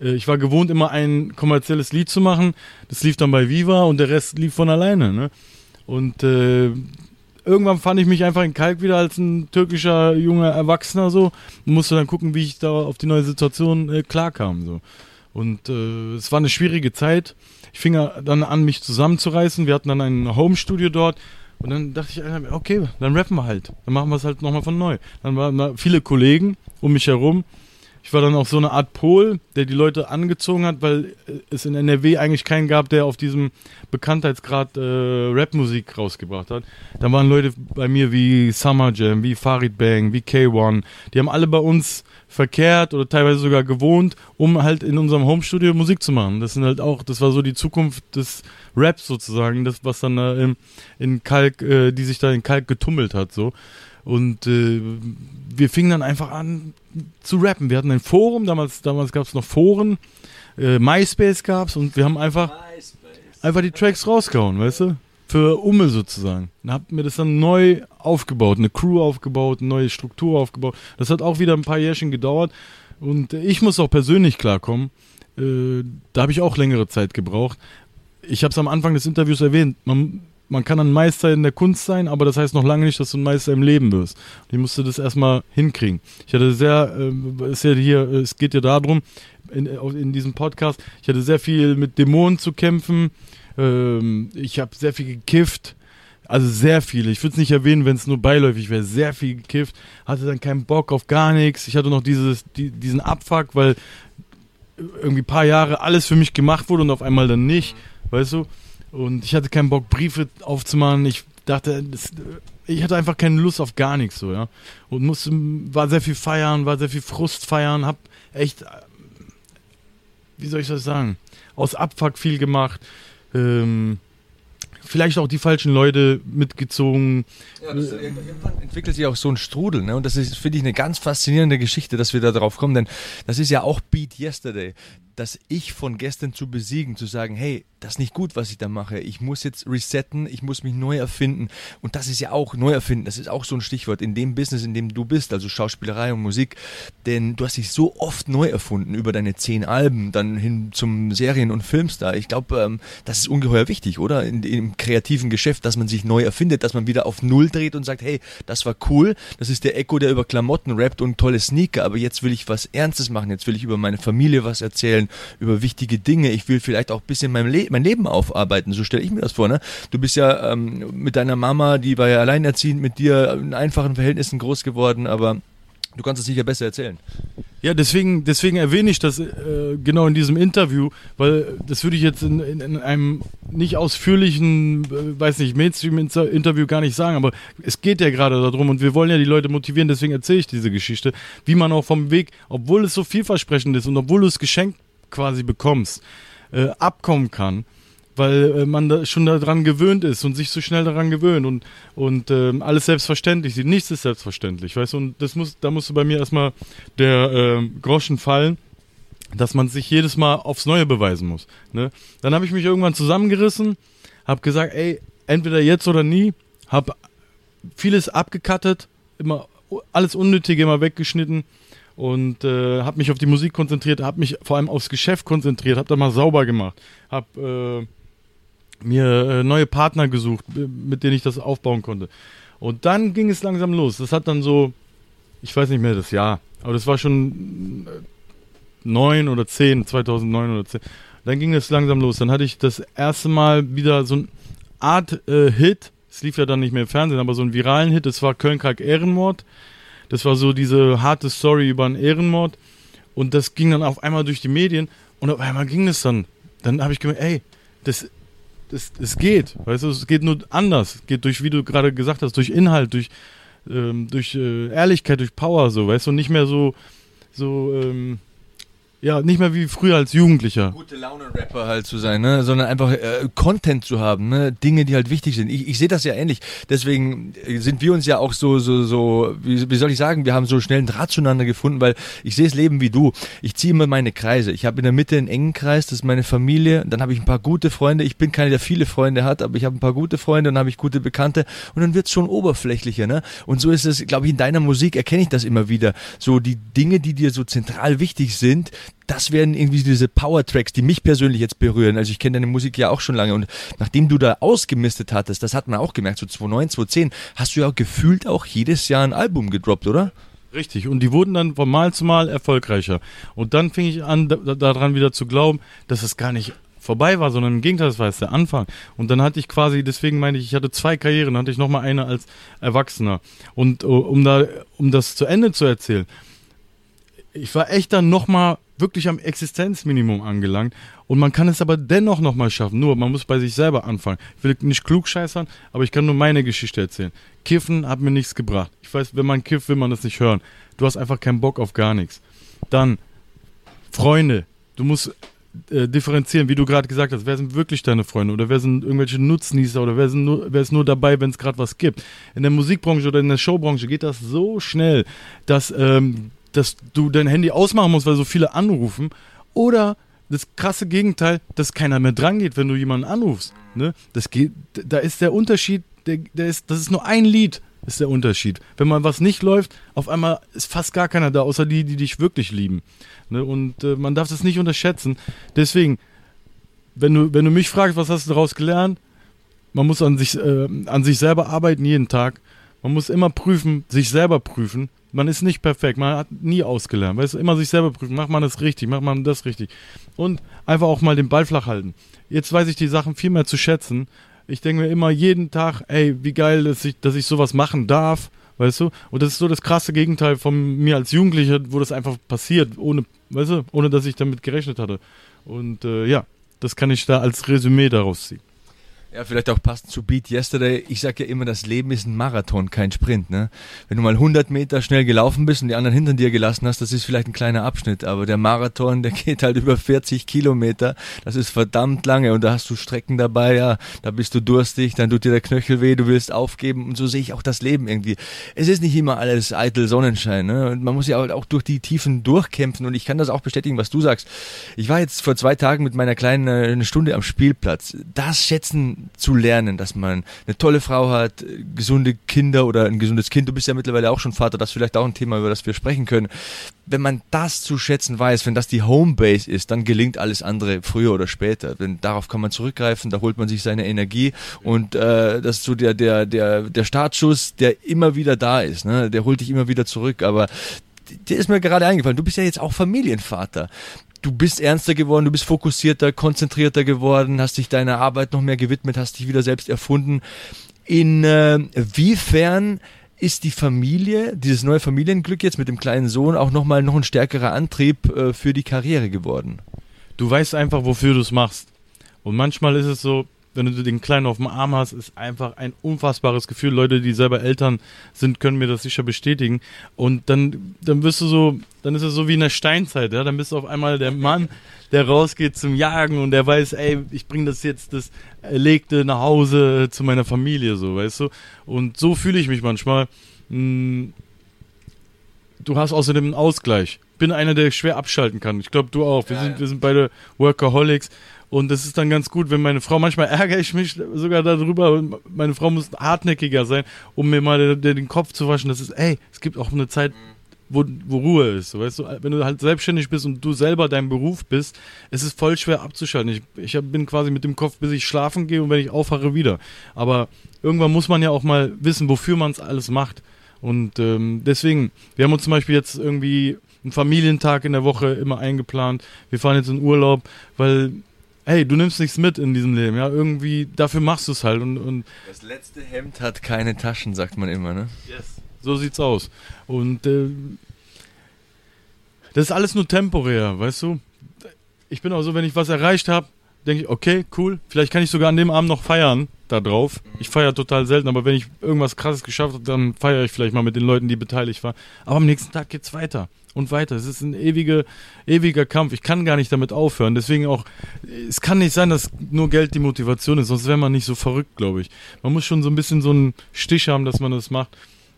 S3: ich war gewohnt, immer ein kommerzielles Lied zu machen. Das lief dann bei Viva und der Rest lief von alleine. Ne? Und äh, irgendwann fand ich mich einfach in Kalk wieder als ein türkischer junger Erwachsener so und musste dann gucken, wie ich da auf die neue Situation äh, klarkam. So. Und äh, es war eine schwierige Zeit. Ich fing dann an, mich zusammenzureißen. Wir hatten dann ein Homestudio dort und dann dachte ich, okay, dann rappen wir halt. Dann machen wir es halt nochmal von neu. Dann waren da viele Kollegen um mich herum. Ich war dann auch so eine Art Pol, der die Leute angezogen hat, weil es in NRW eigentlich keinen gab, der auf diesem Bekanntheitsgrad äh, Rapmusik rausgebracht hat. Da waren Leute bei mir wie Summer Jam, wie Farid Bang, wie K1. Die haben alle bei uns verkehrt oder teilweise sogar gewohnt, um halt in unserem Homestudio Musik zu machen. Das sind halt auch, das war so die Zukunft des Raps sozusagen, das was dann äh, in, in Kalk, äh, die sich da in Kalk getummelt hat so. Und äh, wir fingen dann einfach an zu rappen. Wir hatten ein Forum, damals, damals gab es noch Foren, äh, MySpace gab's und wir haben einfach, einfach die Tracks rausgehauen, weißt du? Für Umme sozusagen. Dann hab mir das dann neu aufgebaut, eine Crew aufgebaut, eine neue Struktur aufgebaut. Das hat auch wieder ein paar Jährchen gedauert. Und ich muss auch persönlich klarkommen. Äh, da habe ich auch längere Zeit gebraucht. Ich habe es am Anfang des Interviews erwähnt. Man, man kann ein Meister in der Kunst sein, aber das heißt noch lange nicht, dass du ein Meister im Leben wirst. Ich musste das erstmal hinkriegen. Ich hatte sehr, äh, ist ja hier, es geht ja darum, in, in diesem Podcast, ich hatte sehr viel mit Dämonen zu kämpfen. Ähm, ich habe sehr viel gekifft. Also sehr viel. Ich würde es nicht erwähnen, wenn es nur beiläufig wäre. Sehr viel gekifft. Hatte dann keinen Bock auf gar nichts. Ich hatte noch dieses, die, diesen Abfuck, weil irgendwie ein paar Jahre alles für mich gemacht wurde und auf einmal dann nicht. Weißt du? Und ich hatte keinen Bock, Briefe aufzumachen. Ich dachte, das, ich hatte einfach keine Lust auf gar nichts so, ja. Und musste, war sehr viel feiern, war sehr viel Frust feiern, hab echt, wie soll ich das sagen, aus Abfuck viel gemacht. Ähm, vielleicht auch die falschen Leute mitgezogen.
S1: Ja, das, irgendwann entwickelt sich auch so ein Strudel, ne? Und das ist, finde ich, eine ganz faszinierende Geschichte, dass wir da drauf kommen, denn das ist ja auch Beat Yesterday das Ich von gestern zu besiegen, zu sagen, hey, das ist nicht gut, was ich da mache. Ich muss jetzt resetten, ich muss mich neu erfinden. Und das ist ja auch neu erfinden. Das ist auch so ein Stichwort in dem Business, in dem du bist, also Schauspielerei und Musik. Denn du hast dich so oft neu erfunden über deine zehn Alben, dann hin zum Serien- und Filmstar. Ich glaube, ähm, das ist ungeheuer wichtig, oder? In, Im kreativen Geschäft, dass man sich neu erfindet, dass man wieder auf Null dreht und sagt, hey, das war cool. Das ist der Echo, der über Klamotten rappt und tolle Sneaker. Aber jetzt will ich was Ernstes machen. Jetzt will ich über meine Familie was erzählen, über wichtige Dinge. Ich will vielleicht auch ein bisschen mein, Le mein Leben aufarbeiten. So stelle ich mir das vor. Ne? Du bist ja ähm, mit deiner Mama, die war ja alleinerziehend mit dir in einfachen Verhältnissen groß geworden, aber Du kannst es sicher besser erzählen.
S3: Ja, deswegen, deswegen erwähne ich das äh, genau in diesem Interview, weil das würde ich jetzt in, in, in einem nicht ausführlichen, äh, weiß nicht, Mainstream-Interview gar nicht sagen, aber es geht ja gerade darum und wir wollen ja die Leute motivieren, deswegen erzähle ich diese Geschichte, wie man auch vom Weg, obwohl es so vielversprechend ist und obwohl du es geschenkt quasi bekommst, äh, abkommen kann, weil äh, man da schon daran gewöhnt ist und sich so schnell daran gewöhnt und, und äh, alles selbstverständlich sieht. Nichts ist selbstverständlich, weißt du? Und das muss, da musste bei mir erstmal der äh, Groschen fallen, dass man sich jedes Mal aufs Neue beweisen muss. Ne? Dann habe ich mich irgendwann zusammengerissen, habe gesagt, ey, entweder jetzt oder nie, habe vieles abgekattet, immer alles Unnötige immer weggeschnitten und äh, habe mich auf die Musik konzentriert, habe mich vor allem aufs Geschäft konzentriert, habe da mal sauber gemacht, habe äh, mir äh, neue Partner gesucht, mit denen ich das aufbauen konnte. Und dann ging es langsam los. Das hat dann so, ich weiß nicht mehr das Jahr, aber das war schon äh, neun oder zehn, 2009 oder zehn. Dann ging es langsam los. Dann hatte ich das erste Mal wieder so eine Art äh, Hit. Es lief ja dann nicht mehr im Fernsehen, aber so einen viralen Hit. Das war Köln-Kalk Ehrenmord. Das war so diese harte Story über einen Ehrenmord. Und das ging dann auf einmal durch die Medien. Und auf einmal ging es dann. Dann habe ich gemerkt, ey, das, das, das geht. Weißt du, es geht nur anders. Geht durch, wie du gerade gesagt hast, durch Inhalt, durch, ähm, durch äh, Ehrlichkeit, durch Power, so, weißt du, und nicht mehr so, so, ähm, ja, nicht mehr wie früher als Jugendlicher.
S1: Gute Laune-Rapper halt zu sein, ne? sondern einfach äh, Content zu haben, ne? Dinge, die halt wichtig sind. Ich, ich sehe das ja ähnlich. Deswegen äh, sind wir uns ja auch so, so, so, wie, wie soll ich sagen, wir haben so schnell einen Draht zueinander gefunden, weil ich sehe das Leben wie du. Ich ziehe immer meine Kreise. Ich habe in der Mitte einen engen Kreis, das ist meine Familie. Dann habe ich ein paar gute Freunde. Ich bin keiner, der viele Freunde hat, aber ich habe ein paar gute Freunde und dann habe ich gute Bekannte. Und dann wird's schon oberflächlicher. Ne? Und so ist es, glaube ich, in deiner Musik erkenne ich das immer wieder. So die Dinge, die dir so zentral wichtig sind, das werden irgendwie diese Power-Tracks, die mich persönlich jetzt berühren. Also ich kenne deine Musik ja auch schon lange und nachdem du da ausgemistet hattest, das hat man auch gemerkt, so 2009, 2010, hast du ja gefühlt auch jedes Jahr ein Album gedroppt, oder?
S3: Richtig, und die wurden dann von Mal zu Mal erfolgreicher. Und dann fing ich an, da- daran wieder zu glauben, dass es gar nicht vorbei war, sondern im Gegenteil, das war jetzt der Anfang. Und dann hatte ich quasi, deswegen meine ich, ich hatte zwei Karrieren, dann hatte ich nochmal eine als Erwachsener. Und uh, um da, um das zu Ende zu erzählen, ich war echt dann nochmal wirklich am Existenzminimum angelangt. Und man kann es aber dennoch nochmal schaffen. Nur, man muss bei sich selber anfangen. Ich will nicht klug scheißern, aber ich kann nur meine Geschichte erzählen. Kiffen hat mir nichts gebracht. Ich weiß, wenn man kifft, will man das nicht hören. Du hast einfach keinen Bock auf gar nichts. Dann, Freunde. Du musst äh, differenzieren, wie du gerade gesagt hast. Wer sind wirklich deine Freunde? Oder wer sind irgendwelche Nutznießer? Oder wer, sind nur, wer ist nur dabei, wenn es gerade was gibt? In der Musikbranche oder in der Showbranche geht das so schnell, dass, ähm, dass du dein Handy ausmachen musst, weil so viele anrufen. Oder das krasse Gegenteil, dass keiner mehr dran geht, wenn du jemanden anrufst. Ne? Das geht, da ist der Unterschied, der, der ist, das ist nur ein Lied, ist der Unterschied. Wenn mal was nicht läuft, auf einmal ist fast gar keiner da, außer die, die dich wirklich lieben. Ne? Und äh, man darf das nicht unterschätzen. Deswegen, wenn du, wenn du mich fragst, was hast du daraus gelernt, man muss an sich, äh, an sich selber arbeiten jeden Tag. Man muss immer prüfen, sich selber prüfen. Man ist nicht perfekt, man hat nie ausgelernt. Weißt du, immer sich selber prüfen, macht man das richtig, macht man das richtig. Und einfach auch mal den Ball flach halten. Jetzt weiß ich die Sachen viel mehr zu schätzen. Ich denke mir immer jeden Tag, ey, wie geil, dass ich, dass ich sowas machen darf, weißt du? Und das ist so das krasse Gegenteil von mir als Jugendlicher, wo das einfach passiert, ohne, weißt du, ohne dass ich damit gerechnet hatte. Und äh, ja, das kann ich da als Resümee daraus ziehen.
S1: Ja, vielleicht auch passend zu Beat Yesterday. Ich sag ja immer, das Leben ist ein Marathon, kein Sprint. Ne? Wenn du mal 100 Meter schnell gelaufen bist und die anderen hinter dir gelassen hast, das ist vielleicht ein kleiner Abschnitt. Aber der Marathon, der geht halt über 40 Kilometer. Das ist verdammt lange und da hast du Strecken dabei. Ja, da bist du durstig, dann tut dir der Knöchel weh, du willst aufgeben. Und so sehe ich auch das Leben irgendwie. Es ist nicht immer alles eitel Sonnenschein. Ne? Und man muss ja halt auch durch die Tiefen durchkämpfen. Und ich kann das auch bestätigen, was du sagst. Ich war jetzt vor zwei Tagen mit meiner Kleinen äh, eine Stunde am Spielplatz. Das schätzen zu lernen, dass man eine tolle Frau hat, gesunde Kinder oder ein gesundes Kind. Du bist ja mittlerweile auch schon Vater, das ist vielleicht auch ein Thema, über das wir sprechen können. Wenn man das zu schätzen weiß, wenn das die Homebase ist, dann gelingt alles andere früher oder später. Denn darauf kann man zurückgreifen, da holt man sich seine Energie und äh, das ist so der der der der Startschuss, der immer wieder da ist. Ne? Der holt dich immer wieder zurück. Aber der ist mir gerade eingefallen. Du bist ja jetzt auch Familienvater du bist ernster geworden, du bist fokussierter, konzentrierter geworden, hast dich deiner Arbeit noch mehr gewidmet, hast dich wieder selbst erfunden. Inwiefern ist die Familie, dieses neue Familienglück jetzt mit dem kleinen Sohn auch nochmal noch ein stärkerer Antrieb äh, für die Karriere geworden?
S3: Du weißt einfach, wofür du es machst. Und manchmal ist es so, wenn du den Kleinen auf dem Arm hast, ist einfach ein unfassbares Gefühl. Leute, die selber Eltern sind, können mir das sicher bestätigen. Und dann, dann wirst du so, dann ist es so wie in der Steinzeit, ja. Dann bist du auf einmal der Mann, der rausgeht zum Jagen und der weiß, ey, ich bringe das jetzt, das Erlegte nach Hause zu meiner Familie, so, weißt du. Und so fühle ich mich manchmal. Hm, Du hast außerdem einen Ausgleich. Bin einer, der schwer abschalten kann. Ich glaube, du auch. Wir,
S1: Ja,
S3: sind,
S1: ja.
S3: wir sind beide Workaholics. Und das ist dann ganz gut, wenn meine Frau, manchmal ärgere ich mich sogar darüber, meine Frau muss hartnäckiger sein, um mir mal den, Kopf zu waschen. Das ist, ey, es gibt auch eine Zeit, wo, wo Ruhe ist. Weißt du, wenn du halt selbstständig bist und du selber dein Beruf bist, es ist voll schwer abzuschalten. Ich, ich bin quasi mit dem Kopf, bis ich schlafen gehe und wenn ich aufwache, wieder. Aber irgendwann muss man ja auch mal wissen, wofür man es alles macht. Und ähm, deswegen, wir haben uns zum Beispiel jetzt irgendwie einen Familientag in der Woche immer eingeplant. Wir fahren jetzt in Urlaub, weil, hey, du nimmst nichts mit in diesem Leben, ja. Irgendwie, dafür machst du es halt. Und, und
S1: Das letzte Hemd hat keine Taschen, sagt man immer, ne?
S3: so sieht's aus. Und äh, das ist alles nur temporär, weißt du? Ich bin auch so, wenn ich was erreicht habe, denke ich, okay, cool, vielleicht kann ich sogar an dem Abend noch feiern. da drauf. Ich feiere total selten, aber wenn ich irgendwas krasses geschafft habe, dann feiere ich vielleicht mal mit den Leuten, die beteiligt waren. Aber am nächsten Tag geht's weiter und weiter. Es ist ein ewige, ewiger Kampf. Ich kann gar nicht damit aufhören. Deswegen auch, es kann nicht sein, dass nur Geld die Motivation ist, sonst wäre man nicht so verrückt, glaube ich. Man muss schon so ein bisschen so einen Stich haben, dass man das macht.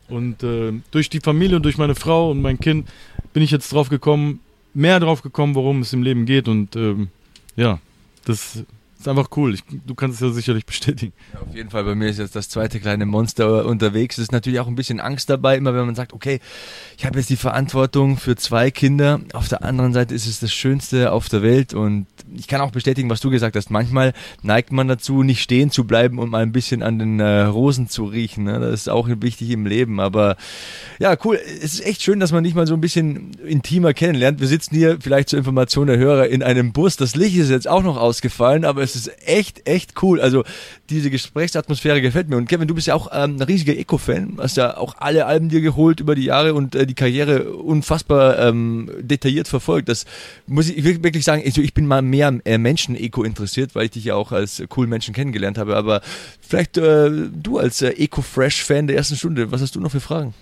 S3: Und äh, durch die Familie und durch meine Frau und mein Kind bin ich jetzt drauf gekommen, mehr drauf gekommen, worum es im Leben geht. Und ähm, ja, das ist einfach cool. Ich, du kannst es ja sicherlich bestätigen.
S1: Ja, auf jeden Fall, bei mir ist jetzt das zweite kleine Monster unterwegs. Es ist natürlich auch ein bisschen Angst dabei, immer wenn man sagt, okay, ich habe jetzt die Verantwortung für zwei Kinder. Auf der anderen Seite ist es das Schönste auf der Welt und ich kann auch bestätigen, was du gesagt hast. Manchmal neigt man dazu, nicht stehen zu bleiben und mal ein bisschen an den äh, Rosen zu riechen. Ne? Das ist auch wichtig im Leben. Aber ja, cool. Es ist echt schön, dass man dich mal so ein bisschen intimer kennenlernt. Wir sitzen hier vielleicht zur Information der Hörer in einem Bus. Das Licht ist jetzt auch noch ausgefallen, aber es ist echt, echt cool. Also diese Gesprächsatmosphäre gefällt mir. Und Kevin, du bist ja auch ähm, ein riesiger Eco-Fan, hast ja auch alle Alben dir geholt über die Jahre und äh, die Karriere unfassbar ähm, detailliert verfolgt. Das muss ich wirklich sagen, also ich bin mal mehr äh, Menschen-Eco interessiert, weil ich dich ja auch als coolen Menschen kennengelernt habe. Aber vielleicht äh, du als äh, Eco-Fresh-Fan der ersten Stunde, was hast du noch für Fragen?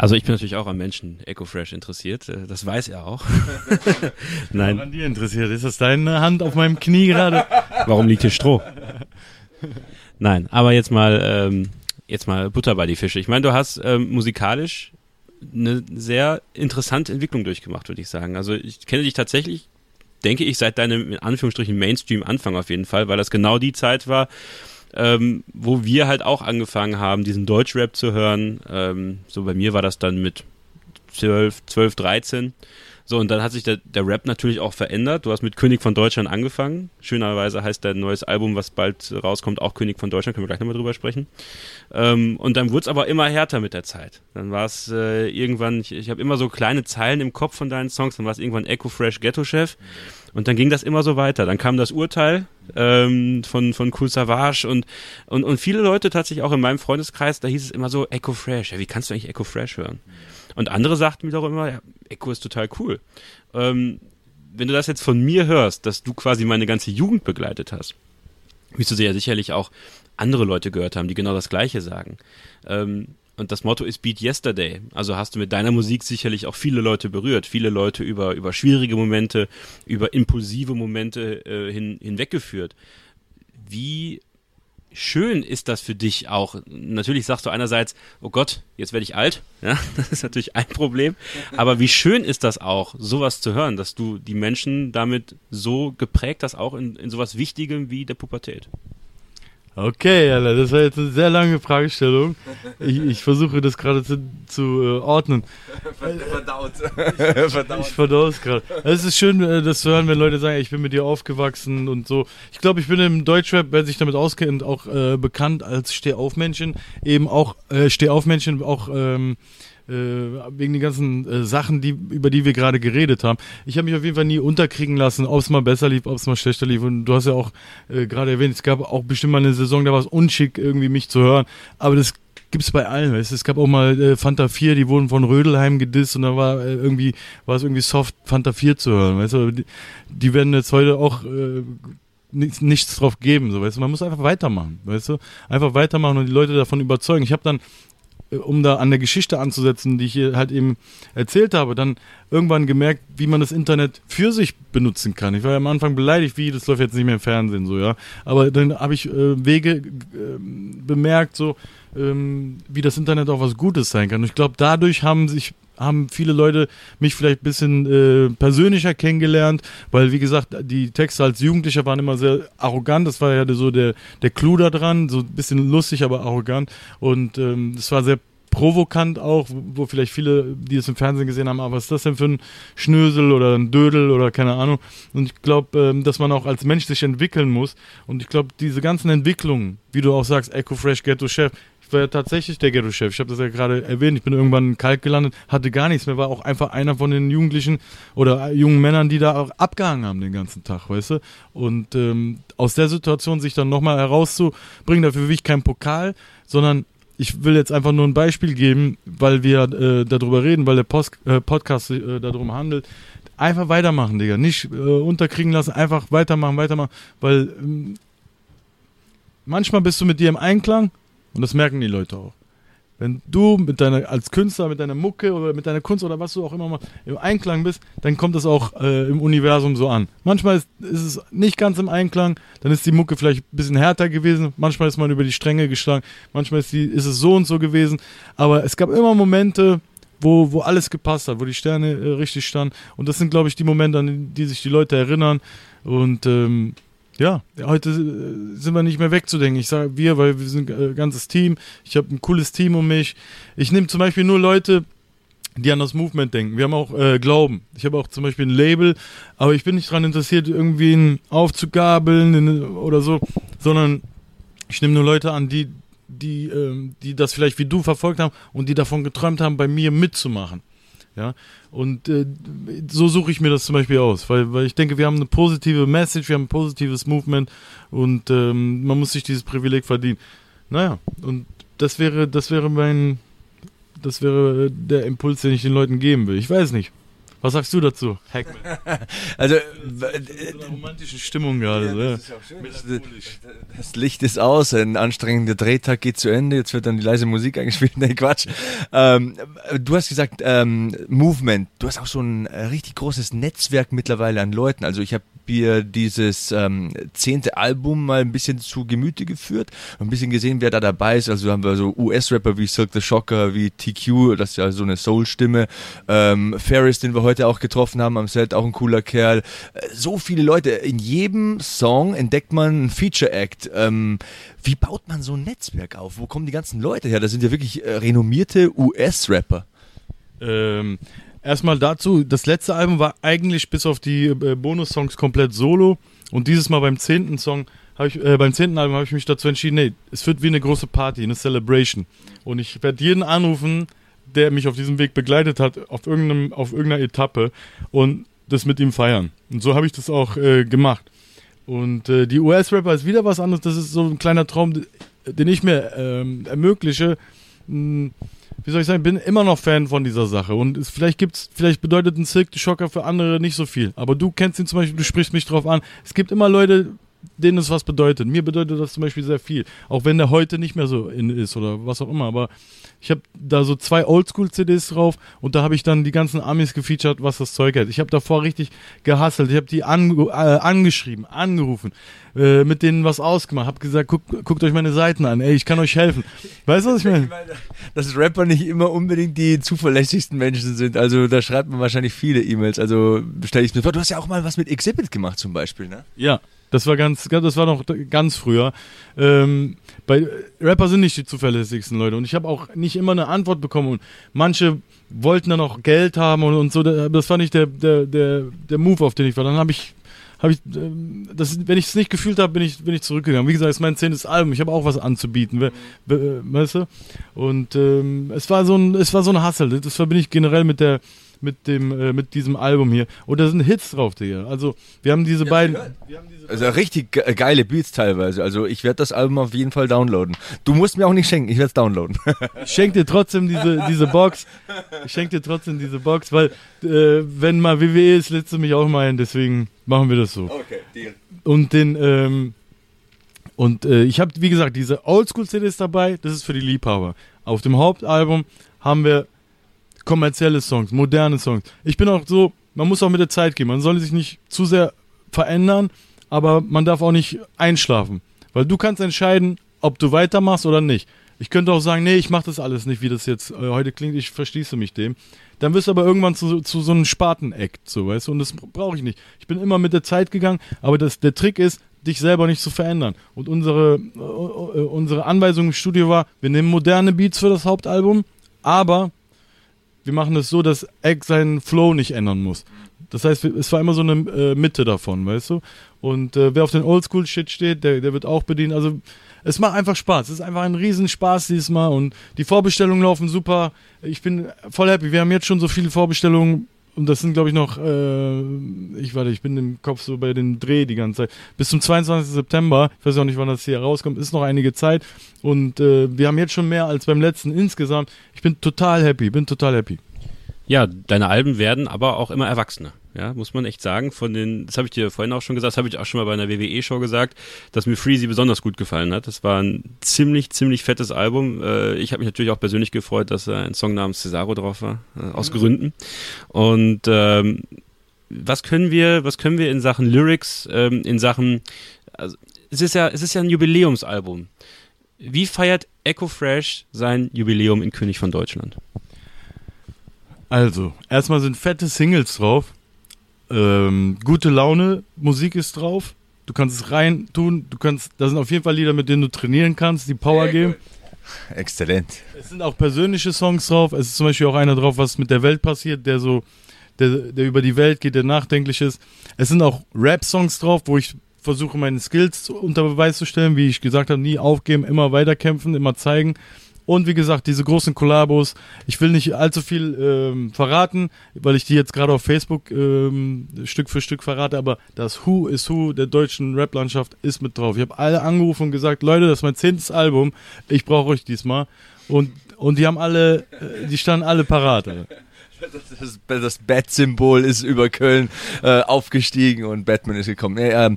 S2: Also ich bin natürlich auch am Menschen EcoFresh interessiert. Äh, das weiß er auch.
S3: Nein. Ich an dir interessiert. Ist das deine Hand auf meinem Knie gerade?
S2: Warum liegt hier Stroh? Nein, aber jetzt mal, ähm, jetzt mal Butter bei die Fische. Ich meine, du hast ähm, musikalisch eine sehr interessante Entwicklung durchgemacht, würde ich sagen. Also ich kenne dich tatsächlich, denke ich, seit deinem in Anführungsstrichen Mainstream-Anfang auf jeden Fall, weil das genau die Zeit war, ähm, wo wir halt auch angefangen haben, diesen Deutschrap zu hören. Ähm, so bei mir war das dann mit 12, 12, 13. So, und dann hat sich der, der Rap natürlich auch verändert. Du hast mit König von Deutschland angefangen. Schönerweise heißt dein neues Album, was bald rauskommt, auch König von Deutschland. Können wir gleich nochmal drüber sprechen. Ähm, und dann wurde es aber immer härter mit der Zeit. Dann war es äh, irgendwann, ich, ich habe immer so kleine Zeilen im Kopf von deinen Songs. Dann war es irgendwann Echo Fresh Ghetto Chef. Und dann ging das immer so weiter. Dann kam das Urteil ähm, von, von Cool Savage und, und, und viele Leute tatsächlich auch in meinem Freundeskreis, da hieß es immer so Echo Fresh. Ja, wie kannst du eigentlich Echo Fresh hören? Und andere sagten mir doch immer, ja, Echo ist total cool. Ähm, wenn du das jetzt von mir hörst, dass du quasi meine ganze Jugend begleitet hast, wirst du ja sicherlich auch andere Leute gehört haben, die genau das Gleiche sagen. Ähm, und das Motto ist Beat Yesterday. Also hast du mit deiner Musik sicherlich auch viele Leute berührt, viele Leute über, über schwierige Momente, über impulsive Momente äh, hin, hinweggeführt. Wie schön ist das für dich auch? Natürlich sagst du einerseits, oh Gott, jetzt werde ich alt. Ja, das ist natürlich ein Problem. Aber wie schön ist das auch, sowas zu hören, dass du die Menschen damit so geprägt hast, auch in, in sowas Wichtigem wie der Pubertät?
S3: Okay, Alter, das war jetzt eine sehr lange Fragestellung. Ich, ich versuche das gerade zu, zu äh, ordnen. Verdaut. Ich, Verdaut. ich verdau es gerade. Es ist schön, äh, das zu hören, wenn Leute sagen, ich bin mit dir aufgewachsen und so. Ich glaube, ich bin im Deutschrap, wer sich damit auskennt, auch äh, bekannt als Stehaufmännchen. Eben auch äh, Stehaufmännchen, auch ähm, äh, wegen den ganzen äh, Sachen, die, über die wir gerade geredet haben. Ich habe mich auf jeden Fall nie unterkriegen lassen, ob es mal besser lief, ob es mal schlechter lief. Und du hast ja auch äh, gerade erwähnt, es gab auch bestimmt mal eine Saison, da war es unschick, irgendwie mich zu hören. Aber das gibt es bei allen, weißt? Es gab auch mal äh, Fanta 4, die wurden von Rödelheim gedisst und da war äh, irgendwie, war es irgendwie soft, Fanta 4 zu hören, weißt du? Die, die werden jetzt heute auch äh, nichts, nichts drauf geben, so weißt du. Man muss einfach weitermachen, weißt du? Einfach weitermachen und die Leute davon überzeugen. Ich habe dann äh, um da an der Geschichte anzusetzen, die ich hier halt eben erzählt habe, dann irgendwann gemerkt, wie man das Internet für sich benutzen kann. Ich war ja am Anfang beleidigt, wie, das läuft jetzt nicht mehr im Fernsehen, so, ja. Aber dann habe ich äh, Wege äh, bemerkt, so, ähm, wie das Internet auch was Gutes sein kann. Und ich glaube, dadurch haben sich haben viele Leute mich vielleicht ein bisschen äh, persönlicher kennengelernt, weil wie gesagt, die Texte als Jugendlicher waren immer sehr arrogant. Das war ja so der, der Clou da dran, so ein bisschen lustig, aber arrogant. Und ähm, das war sehr provokant auch, wo vielleicht viele, die es im Fernsehen gesehen haben, aber was ist das denn für ein Schnösel oder ein Dödel oder keine Ahnung. Und ich glaube, ähm, dass man auch als Mensch sich entwickeln muss. Und ich glaube, diese ganzen Entwicklungen, wie du auch sagst, Echo Fresh Ghetto Chef, war ja tatsächlich der Ghetto-Chef. Ich habe das ja gerade erwähnt. Ich bin irgendwann in Kalk gelandet, hatte gar nichts mehr, war auch einfach einer von den Jugendlichen oder jungen Männern, die da auch abgehangen haben den ganzen Tag, weißt du? Und ähm, aus der Situation sich dann nochmal herauszubringen, dafür will ich keinen Pokal, sondern ich will jetzt einfach nur ein Beispiel geben, weil wir äh, darüber reden, weil der Post, äh, Podcast äh, darum handelt. Einfach weitermachen, Digga. Nicht äh, unterkriegen lassen, einfach weitermachen, weitermachen, weil ähm, manchmal bist du mit dir im Einklang und das merken die Leute auch. Wenn du mit deiner, als Künstler, mit deiner Mucke oder mit deiner Kunst oder was du auch immer mal im Einklang bist, dann kommt das auch äh, im Universum so an. Manchmal ist, ist es nicht ganz im Einklang, dann ist die Mucke vielleicht ein bisschen härter gewesen, manchmal ist man über die Stränge geschlagen, manchmal ist, die, ist es so und so gewesen, aber es gab immer Momente, wo, wo alles gepasst hat, wo die Sterne äh, richtig standen und das sind, glaube ich, die Momente, an die sich die Leute erinnern und ähm, ja, heute äh, sind wir nicht mehr wegzudenken. Ich sage wir, weil wir sind ein äh, ganzes Team. Ich habe ein cooles Team um mich. Ich nehme zum Beispiel nur Leute, die an das Movement denken. Wir haben auch äh, Glauben. Ich habe auch zum Beispiel ein Label, aber ich bin nicht daran interessiert, irgendwie ihn aufzugabeln oder so, sondern ich nehme nur Leute an, die, die, ähm, die das vielleicht wie du verfolgt haben und die davon geträumt haben, bei mir mitzumachen. Ja, und äh, so suche ich mir das zum Beispiel aus, weil, weil ich denke, wir haben eine positive Message, wir haben ein positives Movement und ähm, man muss sich dieses Privileg verdienen. Naja, und das wäre, das wäre mein, das wäre der Impuls, den ich den Leuten geben will. Ich weiß nicht. Was sagst du dazu, Hackman?
S1: also, äh,
S3: in romantische Stimmung gerade. Ja, das,
S1: ja. das, Licht ist aus, ein anstrengender Drehtag geht zu Ende, jetzt wird dann die leise Musik eingespielt. Nee, Quatsch. Ähm, du hast gesagt, ähm, Movement. Du hast auch so ein äh, richtig großes Netzwerk mittlerweile an Leuten. Also ich habe mir dieses ähm, zehnte Album mal ein bisschen zu Gemüte geführt, ein bisschen gesehen, wer da dabei ist. Also haben wir so US-Rapper wie Silk the Shocker, wie TQ, das ist ja so eine Soul-Stimme. Ähm, Ferris, den wir heute auch getroffen haben am Set, auch ein cooler Kerl. Äh, so viele Leute. In jedem Song entdeckt man einen Feature-Act. Ähm, wie baut man so ein Netzwerk auf? Wo kommen die ganzen Leute her? Das sind ja wirklich äh, renommierte US-Rapper.
S3: Ähm, erstmal dazu, das letzte Album war eigentlich bis auf die äh, Bonus-Songs komplett solo. Und dieses Mal beim zehnten Song, ich, äh, beim zehnten Album habe ich mich dazu entschieden, nee, es wird wie eine große Party, eine Celebration. Und ich werde jeden anrufen, der mich auf diesem Weg begleitet hat, auf, irgendeinem, auf irgendeiner Etappe und das mit ihm feiern. Und so habe ich das auch äh, gemacht. Und äh, die US-Rapper ist wieder was anderes. Das ist so ein kleiner Traum, den ich mir ähm, ermögliche. Hm, wie soll ich sagen, bin immer noch Fan von dieser Sache. Und es, vielleicht gibt's, vielleicht bedeutet ein Silk Schocker für andere nicht so viel. Aber du kennst ihn zum Beispiel, du sprichst mich drauf an. Es gibt immer Leute, denen es was bedeutet. Mir bedeutet das zum Beispiel sehr viel. Auch wenn der heute nicht mehr so in ist oder was auch immer. Aber ich habe da so zwei Oldschool-CDs drauf und da habe ich dann die ganzen Amis gefeatured, was das Zeug hat. Ich habe davor richtig gehasselt. Ich habe die ange äh, angeschrieben, angerufen, äh, mit denen was ausgemacht, habe gesagt, guck, guckt euch meine Seiten an, ey, ich kann euch helfen. Weißt du, was ich meine?
S1: Dass Rapper nicht immer unbedingt die zuverlässigsten Menschen sind. Also da schreibt man wahrscheinlich viele E-Mails. Also stelle ich mir vor, du hast ja auch mal was mit Exhibit gemacht zum Beispiel, ne?
S3: Ja. Das war ganz, das war noch ganz früher. Ähm, bei Rapper sind nicht die zuverlässigsten Leute und ich habe auch nicht immer eine Antwort bekommen und manche wollten dann auch Geld haben und, und so. Das war nicht der, der, der, der Move, auf den ich war. Dann habe ich habe ich, ähm, das, wenn ich es nicht gefühlt habe, bin ich, bin ich zurückgegangen. Wie gesagt, es ist mein zehntes Album. Ich habe auch was anzubieten, we, we, weißt du? Und ähm, es war so ein, es war so ein Hassel. Das verbinde ich generell mit der, mit dem, äh, mit diesem Album hier. Und da sind Hits drauf, Digga. Also, wir haben diese ja, beiden. Wir haben
S1: diese also richtig geile Beats teilweise. Also ich werde das Album auf jeden Fall downloaden. Du musst mir auch nicht schenken, ich werde es downloaden.
S3: Ich schenke dir trotzdem diese, diese Box. Ich schenke dir trotzdem diese Box, weil äh, wenn mal WWE ist, lädst du mich auch mal ein, deswegen machen wir das so. Okay, deal. Und den, ähm, und äh, ich habe, wie gesagt, diese Oldschool-CDs dabei, das ist für die Liebhaber. Auf dem Hauptalbum haben wir kommerzielle Songs, moderne Songs. Ich bin auch so, man muss auch mit der Zeit gehen. Man soll sich nicht zu sehr verändern, aber man darf auch nicht einschlafen. Weil du kannst entscheiden, ob du weitermachst oder nicht. Ich könnte auch sagen, nee, ich mache das alles nicht, wie das jetzt äh, heute klingt, ich verschließe mich dem. Dann wirst du aber irgendwann zu, zu so einem Spaten-Act, so, weißt du, und das brauche ich nicht. Ich bin immer mit der Zeit gegangen, aber das, der Trick ist, dich selber nicht zu verändern. Und unsere, äh, äh unsere Anweisung im Studio war, wir nehmen moderne Beats für das Hauptalbum, aber wir machen es so, dass Egg seinen Flow nicht ändern muss. Das heißt, es war immer so eine äh, Mitte davon, weißt du? Und äh, wer auf den Oldschool-Shit steht, der, der wird auch bedient. Also es macht einfach Spaß. Es ist einfach ein Riesenspaß dieses Mal und die Vorbestellungen laufen super. Ich bin voll happy. Wir haben jetzt schon so viele Vorbestellungen und das sind, glaube ich, noch, äh, ich warte, ich bin im Kopf so bei den Dreh die ganze Zeit. Bis zum 22. September, ich weiß auch nicht, wann das hier rauskommt, ist noch einige Zeit. Und äh, wir haben jetzt schon mehr als beim letzten insgesamt. Ich bin total happy, bin total happy.
S2: Ja, deine Alben werden aber auch immer erwachsener. Ja, muss man echt sagen. Von den, das habe ich dir vorhin auch schon gesagt, das habe ich auch schon mal bei einer WWE-Show gesagt, dass mir Freezy besonders gut gefallen hat. Das war ein ziemlich, ziemlich fettes Album. Äh, ich habe mich natürlich auch persönlich gefreut, dass ein Song namens Cesaro drauf war, äh, aus Gründen. Und ähm, was können wir, was können wir in Sachen Lyrics, ähm, in Sachen, also, es ist ja, es ist ja ein Jubiläumsalbum. Wie feiert Echo Fresh sein Jubiläum in König von Deutschland?
S3: Also, erstmal sind fette Singles drauf. Ähm, gute Laune, Musik ist drauf. Du kannst es rein tun. Du kannst, da sind auf jeden Fall Lieder, mit denen du trainieren kannst, die Power geben.
S1: Exzellent.
S3: Es sind auch persönliche Songs drauf. Es ist zum Beispiel auch einer drauf, was mit der Welt passiert, der so, der, der über die Welt geht, der nachdenklich ist. Es sind auch Rap-Songs drauf, wo ich versuche, meine Skills unter Beweis zu stellen, wie ich gesagt habe, nie aufgeben, immer weiterkämpfen, immer zeigen. Und wie gesagt, diese großen Kollabos. Ich will nicht allzu viel ähm, verraten, weil ich die jetzt gerade auf Facebook ähm, Stück für Stück verrate, aber das Who is Who der deutschen Rap-Landschaft ist mit drauf. Ich habe alle angerufen und gesagt, Leute, das ist mein zehntes Album, ich brauche euch diesmal. Und, und die haben alle, äh, die standen alle parat. Alter.
S1: Das, das Bat-Symbol ist über Köln äh, aufgestiegen und Batman ist gekommen. Nee, ähm,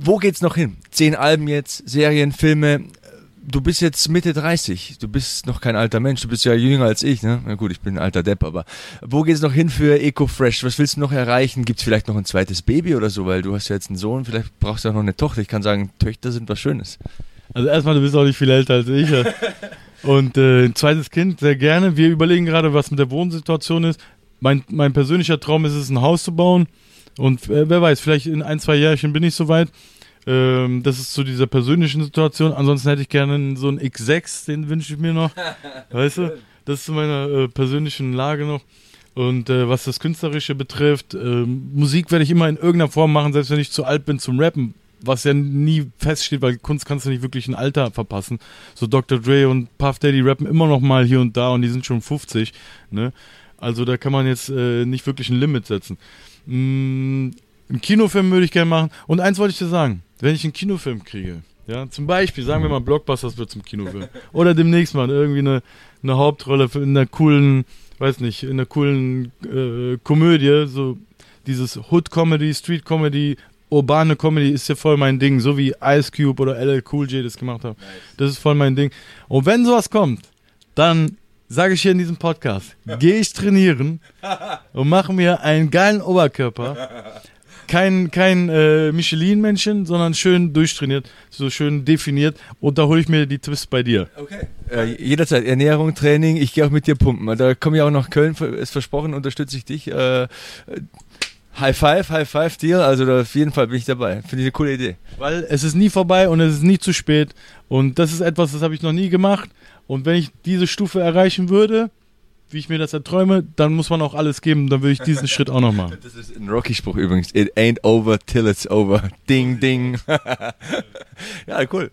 S1: wo geht's noch hin? Zehn Alben jetzt, Serien, Filme. Du bist jetzt Mitte 30. Du bist noch kein alter Mensch. Du bist ja jünger als ich, ne? Na gut, ich bin ein alter Depp, aber wo geht's noch hin für EcoFresh? Was willst du noch erreichen? Gibt's vielleicht noch ein zweites Baby oder so? Weil du hast ja jetzt einen Sohn, vielleicht brauchst du auch noch eine Tochter. Ich kann sagen, Töchter sind was Schönes.
S3: Also erstmal, du bist auch nicht viel älter als ich. Und äh, ein zweites Kind, sehr gerne. Wir überlegen gerade, was mit der Wohnsituation ist. Mein, mein persönlicher Traum ist es, ein Haus zu bauen. Und äh, wer weiß, vielleicht in ein, zwei Jährchen bin ich soweit. Ähm, das ist zu dieser persönlichen Situation. Ansonsten hätte ich gerne so einen X6, den wünsche ich mir noch. weißt du? Das ist zu meiner äh, persönlichen Lage noch. Und äh, was das Künstlerische betrifft, äh, Musik werde ich immer in irgendeiner Form machen, selbst wenn ich zu alt bin zum Rappen, was ja nie feststeht, weil Kunst kannst du nicht wirklich ein Alter verpassen. So Dr. Dre und Puff Daddy rappen immer noch mal hier und da und die sind schon 50. Ne? Also da kann man jetzt äh, nicht wirklich ein Limit setzen. Mm, einen Kinofilm würde ich gerne machen. Und eins wollte ich dir sagen, wenn ich einen Kinofilm kriege, ja, zum Beispiel, sagen wir mal, Blockbusters wird zum Kinofilm. Oder demnächst mal irgendwie eine, eine Hauptrolle in einer coolen, weiß nicht, in einer coolen äh, Komödie, so dieses Hood-Comedy, Street-Comedy, urbane Comedy ist ja voll mein Ding, so wie Ice Cube oder LL Cool J das gemacht haben. Das ist voll mein Ding. Und wenn sowas kommt, dann sage ich hier in diesem Podcast, gehe ich trainieren und mache mir einen geilen Oberkörper. Kein, kein äh, Michelin-Männchen, sondern schön durchtrainiert, so schön definiert. Und da hole ich mir die Tipps bei dir.
S1: Okay. Äh, jederzeit Ernährung, Training, ich gehe auch mit dir pumpen. Da komme ich auch nach Köln, ist versprochen, unterstütze ich dich. Äh, High Five, High Five dir, also da auf jeden Fall bin ich dabei. Finde ich eine coole Idee.
S3: Weil es ist nie vorbei und es ist nie zu spät. Und das ist etwas, das habe ich noch nie gemacht. Und wenn ich diese Stufe erreichen würde, wie ich mir das erträume, dann muss man auch alles geben. Dann würde ich diesen Schritt auch noch machen.
S1: Das ist ein Rocky-Spruch übrigens. It ain't over till it's over. Ding, ding. ja, cool.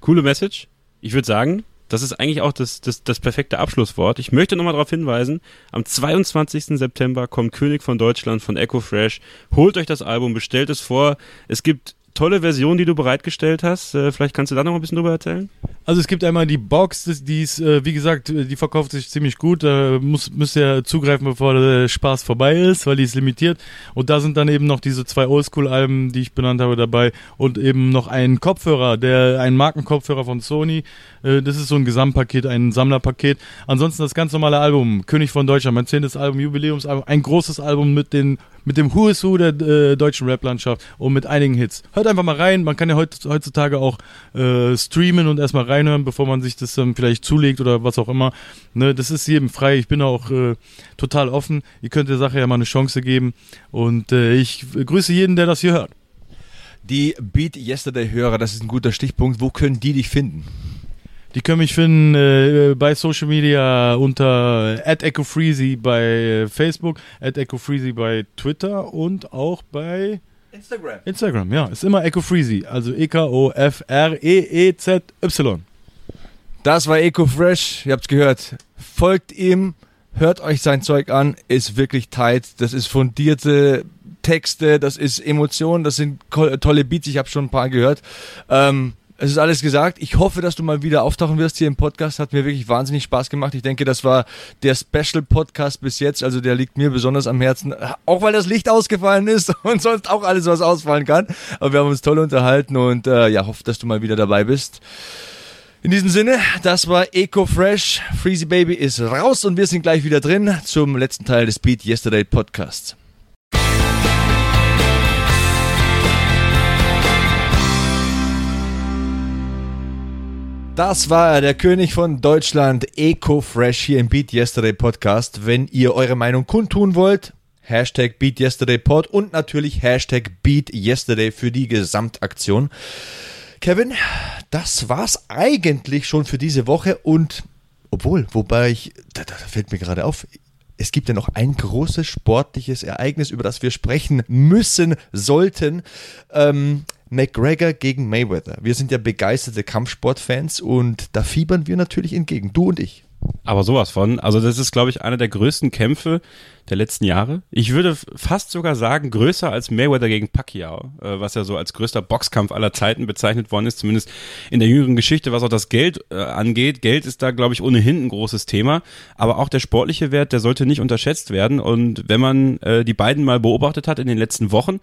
S2: Coole Message. Ich würde sagen, das ist eigentlich auch das, das, das perfekte Abschlusswort. Ich möchte nochmal darauf hinweisen, am 22. September kommt König von Deutschland von Echo Fresh. Holt euch das Album, bestellt es vor. Es gibt tolle Version, die du bereitgestellt hast. Äh, vielleicht kannst du da noch ein bisschen drüber erzählen?
S3: Also es gibt einmal die Box, die ist, äh, wie gesagt, die verkauft sich ziemlich gut. Da muss, müsst ihr zugreifen, bevor der Spaß vorbei ist, weil die ist limitiert. Und da sind dann eben noch diese zwei Oldschool-Alben, die ich benannt habe, dabei. Und eben noch ein Kopfhörer, der ein Markenkopfhörer von Sony. Äh, das ist so ein Gesamtpaket, ein Sammlerpaket. Ansonsten das ganz normale Album, König von Deutschland, mein zehntes Album, Jubiläumsalbum, ein großes Album mit den mit dem Who is Who der äh, deutschen Rap-Landschaft und mit einigen Hits. Hört einfach mal rein. Man kann ja heut, heutzutage auch äh, streamen und erstmal reinhören, bevor man sich das ähm, vielleicht zulegt oder was auch immer. Ne, das ist jedem frei. Ich bin auch äh, total offen. Ihr könnt der Sache ja mal eine Chance geben. Und äh, ich grüße jeden, der das hier hört.
S1: Die Beat Yesterday-Hörer, das ist ein guter Stichpunkt. Wo können die dich finden?
S3: Die können mich finden äh, bei Social Media unter @echofreezy bei äh, Facebook, @echofreezy bei Twitter und auch bei
S1: Instagram.
S3: Instagram. Ja, ist immer echofreezy, also E K O F R E E Z Y.
S1: Das war Eco Fresh. Ihr habt's gehört. Folgt ihm, hört euch sein Zeug an. Ist wirklich tight. Das ist fundierte Texte, das ist Emotionen, das sind tolle Beats. Ich habe schon ein paar gehört. Ähm, Es ist alles gesagt. Ich hoffe, dass du mal wieder auftauchen wirst hier im Podcast. Hat mir wirklich wahnsinnig Spaß gemacht. Ich denke, das war der Special Podcast bis jetzt. Also der liegt mir besonders am Herzen. Auch weil das Licht ausgefallen ist und sonst auch alles, was ausfallen kann. Aber wir haben uns toll unterhalten und äh, ja, hoffe, dass du mal wieder dabei bist. In diesem Sinne, das war Eco Fresh. Freezy Baby ist raus und wir sind gleich wieder drin zum letzten Teil des Beat Yesterday Podcasts. Das war der König von Deutschland, Eco Fresh hier im Beat Yesterday Podcast. Wenn ihr eure Meinung kundtun wollt, Hashtag Beat Yesterday Pod und natürlich Hashtag Beat Yesterday für die Gesamtaktion. Kevin, das war's eigentlich schon für diese Woche und obwohl, wobei ich, da, da fällt mir gerade auf, es gibt ja noch ein großes sportliches Ereignis, über das wir sprechen müssen, sollten. Ähm, McGregor gegen Mayweather. Wir sind ja begeisterte Kampfsportfans und da fiebern wir natürlich entgegen, du und ich.
S2: Aber sowas von. Also das ist, glaube ich, einer der größten Kämpfe der letzten Jahre. Ich würde fast sogar sagen, größer als Mayweather gegen Pacquiao, äh, was ja so als größter Boxkampf aller Zeiten bezeichnet worden ist, zumindest in der jüngeren Geschichte, was auch das Geld äh, angeht. Geld ist da, glaube ich, ohnehin ein großes Thema. Aber auch der sportliche Wert, der sollte nicht unterschätzt werden. Und wenn man äh, die beiden mal beobachtet hat in den letzten Wochen,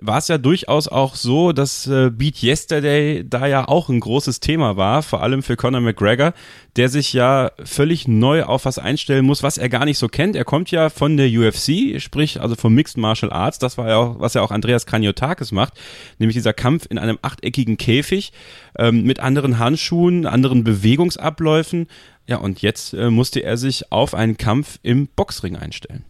S2: war es ja durchaus auch so, dass äh, Beat Yesterday da ja auch ein großes Thema war, vor allem für Conor McGregor, der sich ja völlig neu auf was einstellen muss, was er gar nicht so kennt. Er kommt ja von der UFC, sprich also vom Mixed Martial Arts, das war ja auch, was ja auch Andreas Kraniotakis macht, nämlich dieser Kampf in einem achteckigen Käfig ähm, mit anderen Handschuhen, anderen Bewegungsabläufen. Ja, und jetzt äh, musste er sich auf einen Kampf im Boxring einstellen.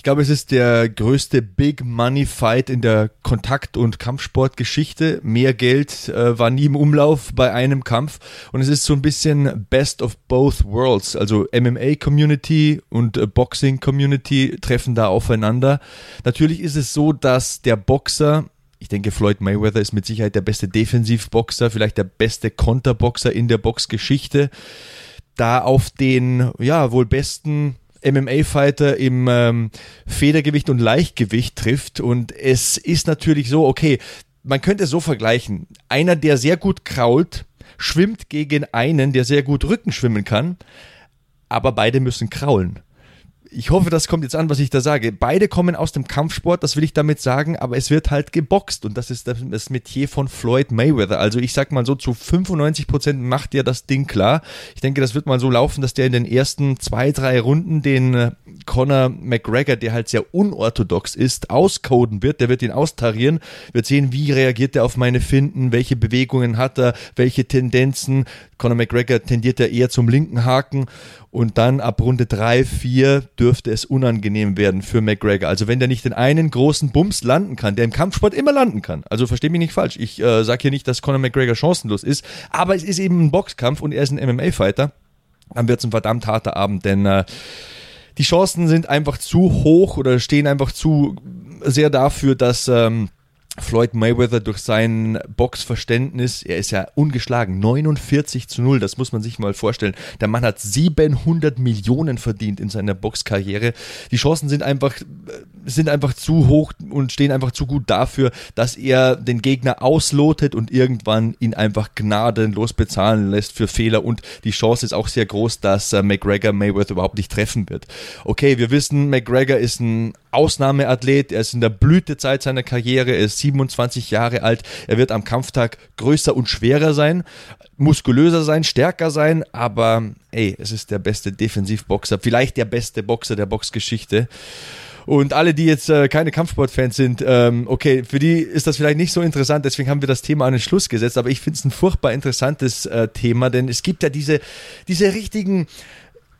S1: Ich glaube, es ist der größte Big Money Fight in der Kontakt- und Kampfsportgeschichte. Mehr Geld äh, war nie im Umlauf bei einem Kampf und es ist so ein bisschen Best of Both Worlds. Also MMA Community und äh, Boxing Community treffen da aufeinander. Natürlich ist es so, dass der Boxer ich denke, Floyd Mayweather ist mit Sicherheit der beste Defensivboxer, vielleicht der beste Konterboxer in der Boxgeschichte. Da auf den, ja, wohl besten MMA-Fighter im ähm, Federgewicht und Leichtgewicht trifft. Und es ist natürlich so, okay, man könnte es so vergleichen. Einer, der sehr gut krault, schwimmt gegen einen, der sehr gut Rücken schwimmen kann, aber beide müssen kraulen ich hoffe, das kommt jetzt an, was ich da sage. Beide kommen aus dem Kampfsport, das will ich damit sagen, aber es wird halt geboxt und das ist das Metier von Floyd Mayweather. Also ich sag mal so, zu 95 Prozent macht der das Ding klar. Ich denke, das wird mal so laufen, dass der in den ersten zwei, drei Runden den äh, Conor McGregor, der halt sehr unorthodox ist, auscoden wird. Der wird ihn austarieren, wird sehen, wie reagiert er auf meine Finden, welche Bewegungen hat er, welche Tendenzen. Conor McGregor tendiert ja eher zum linken Haken und dann ab Runde 3, 4 dürfte es unangenehm werden für McGregor. Also wenn der nicht den einen großen Bums landen kann, der im Kampfsport immer landen kann. Also versteh mich nicht falsch. Ich äh, sage hier nicht, dass Conor McGregor chancenlos ist, aber es ist eben ein Boxkampf und er ist ein MMA-Fighter. Dann wird es ein verdammt harter Abend, denn äh, die Chancen sind einfach zu hoch oder stehen einfach zu sehr dafür, dass ähm, Floyd Mayweather durch sein Boxverständnis, er ist ja ungeschlagen, 49 zu 0, das muss man sich mal vorstellen. Der Mann hat 700 Millionen verdient in seiner Boxkarriere. Die Chancen sind einfach, sind einfach zu hoch und stehen einfach zu gut dafür, dass er den Gegner auslotet und irgendwann ihn einfach gnadenlos bezahlen lässt für Fehler und die Chance ist auch sehr groß, dass äh, McGregor Mayweather überhaupt nicht treffen wird. Okay, wir wissen, McGregor ist ein Ausnahmeathlet, er ist in der Blütezeit seiner Karriere, er ist 27 Jahre alt, er wird am Kampftag größer und schwerer sein, muskulöser sein, stärker sein, aber ey, es ist der beste Defensivboxer, vielleicht der beste Boxer der Boxgeschichte. Und alle, die jetzt äh, keine Kampfsportfans sind, ähm, okay, für die ist das vielleicht nicht so interessant, deswegen haben wir das Thema an den Schluss gesetzt, aber ich finde es ein furchtbar interessantes äh, Thema, denn es gibt ja diese, diese richtigen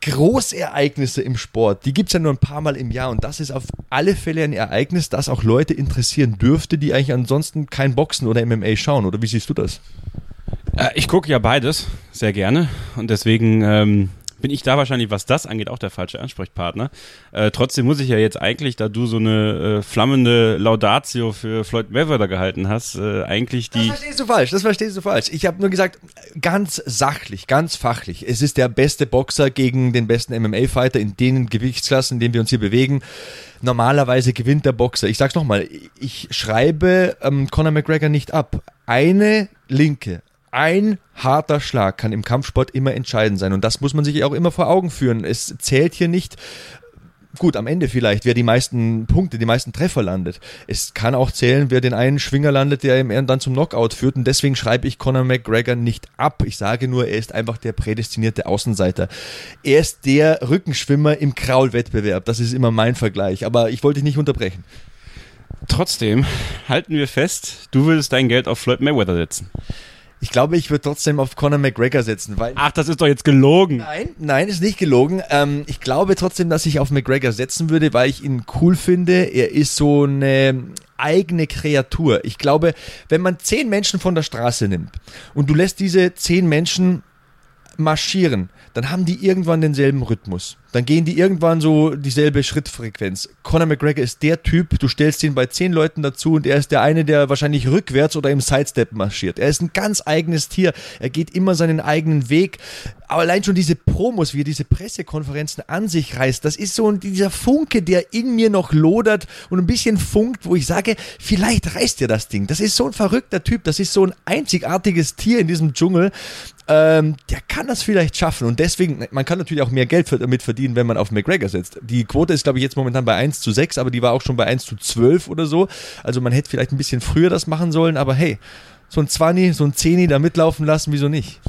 S1: Großereignisse im Sport, die gibt's ja nur ein paar Mal im Jahr und das ist auf alle Fälle ein Ereignis, das auch Leute interessieren dürfte, die eigentlich ansonsten kein Boxen oder MMA schauen. Oder wie siehst du das?
S2: Äh, ich gucke ja beides sehr gerne und deswegen ähm, bin ich da wahrscheinlich, was das angeht, auch der falsche Ansprechpartner. Äh, trotzdem muss ich ja jetzt eigentlich, da du so eine äh, flammende Laudatio für Floyd Mayweather gehalten hast, äh, eigentlich die...
S1: Das verstehst du falsch, das verstehst du falsch. Ich habe nur gesagt, ganz sachlich, ganz fachlich. Es ist der beste Boxer gegen den besten MMA-Fighter in den Gewichtsklassen, in denen wir uns hier bewegen. Normalerweise gewinnt der Boxer. Ich sag's nochmal, ich schreibe ähm, Conor McGregor nicht ab. Eine linke, ein harter Schlag kann im Kampfsport immer entscheidend sein. Und das muss man sich auch immer vor Augen führen. Es zählt hier nicht, gut, am Ende vielleicht, wer die meisten Punkte, die meisten Treffer landet. Es kann auch zählen, wer den einen Schwinger landet, der ihm dann zum Knockout führt. Und deswegen schreibe ich Conor McGregor nicht ab. Ich sage nur, er ist einfach der prädestinierte Außenseiter. Er ist der Rückenschwimmer im Kraulwettbewerb. Das ist immer mein Vergleich. Aber ich wollte dich nicht unterbrechen.
S2: Trotzdem halten wir fest, du würdest dein Geld auf Floyd Mayweather setzen.
S1: Ich glaube, ich würde trotzdem auf Conor McGregor setzen, weil.
S2: Ach, das ist doch jetzt gelogen.
S1: Nein, nein, ist nicht gelogen. Ähm, ich glaube trotzdem, dass ich auf McGregor setzen würde, weil ich ihn cool finde. Er ist so eine eigene Kreatur. Ich glaube, wenn man zehn Menschen von der Straße nimmt und du lässt diese zehn Menschen marschieren, dann haben die irgendwann denselben Rhythmus. Dann gehen die irgendwann so dieselbe Schrittfrequenz. Conor McGregor ist der Typ, du stellst ihn bei zehn Leuten dazu und er ist der eine, der wahrscheinlich rückwärts oder im Sidestep marschiert. Er ist ein ganz eigenes Tier. Er geht immer seinen eigenen Weg. Aber allein schon diese Promos, wie er diese Pressekonferenzen an sich reißt, das ist so dieser Funke, der in mir noch lodert und ein bisschen funkt, wo ich sage, vielleicht reißt er das Ding. Das ist so ein verrückter Typ, das ist so ein einzigartiges Tier in diesem Dschungel. Ähm, der kann das vielleicht schaffen und deswegen, man kann natürlich auch mehr Geld damit verdienen, wenn man auf McGregor setzt. Die Quote ist, glaube ich, jetzt momentan bei 1 zu 6, aber die war auch schon bei 1 zu 12 oder so. Also man hätte vielleicht ein bisschen früher das machen sollen, aber hey, so ein 20, so ein 10 da mitlaufen lassen, wieso nicht?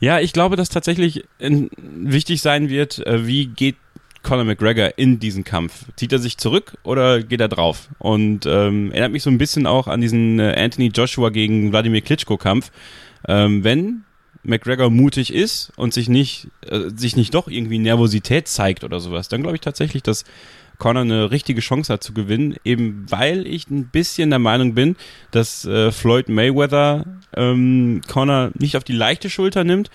S2: Ja, ich glaube, dass tatsächlich wichtig sein wird, äh, wie geht Conor McGregor in diesen Kampf? Zieht er sich zurück oder geht er drauf? Und ähm, erinnert mich so ein bisschen auch an diesen äh, Anthony Joshua gegen Wladimir Klitschko-Kampf. Ähm, wenn McGregor mutig ist und sich nicht, äh, sich nicht doch irgendwie Nervosität zeigt oder sowas, dann glaube ich tatsächlich, dass Conor eine richtige Chance hat zu gewinnen, eben weil ich ein bisschen der Meinung bin, dass äh, Floyd Mayweather ähm, Conor nicht auf die leichte Schulter nimmt,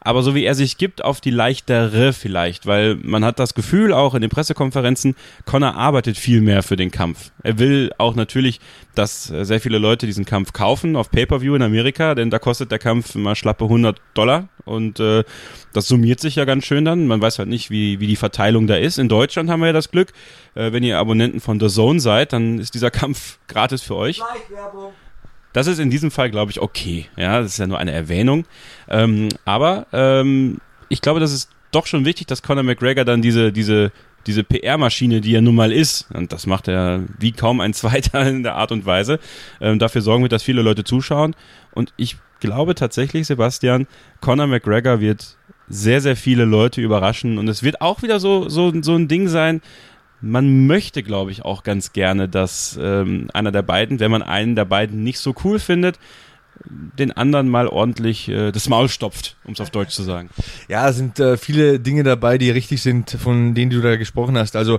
S2: aber so wie er sich gibt, auf die leichtere vielleicht, weil man hat das Gefühl auch in den Pressekonferenzen, Connor arbeitet viel mehr für den Kampf. Er will auch natürlich, dass sehr viele Leute diesen Kampf kaufen auf Pay-per-View in Amerika, denn da kostet der Kampf immer schlappe 100 Dollar und äh, das summiert sich ja ganz schön dann. Man weiß halt nicht, wie, wie die Verteilung da ist. In Deutschland haben wir ja das Glück, äh, wenn ihr Abonnenten von The Zone seid, dann ist dieser Kampf gratis für euch. Werbung. Das ist in diesem Fall, glaube ich, okay. Ja, das ist ja nur eine Erwähnung. Ähm, aber ähm, ich glaube, das ist doch schon wichtig, dass Conor McGregor dann diese, diese, diese PR-Maschine, die er nun mal ist, und das macht er wie kaum ein zweiter in der Art und Weise, ähm, dafür sorgen wird, dass viele Leute zuschauen. Und ich glaube tatsächlich, Sebastian, Conor McGregor wird sehr, sehr viele Leute überraschen. Und es wird auch wieder so, so, so ein Ding sein, man möchte, glaube ich, auch ganz gerne, dass ähm, einer der beiden, wenn man einen der beiden nicht so cool findet, den anderen mal ordentlich äh, das Maul stopft, um es auf Deutsch zu sagen.
S1: Ja, es sind äh, viele Dinge dabei, die richtig sind, von denen du da gesprochen hast. Also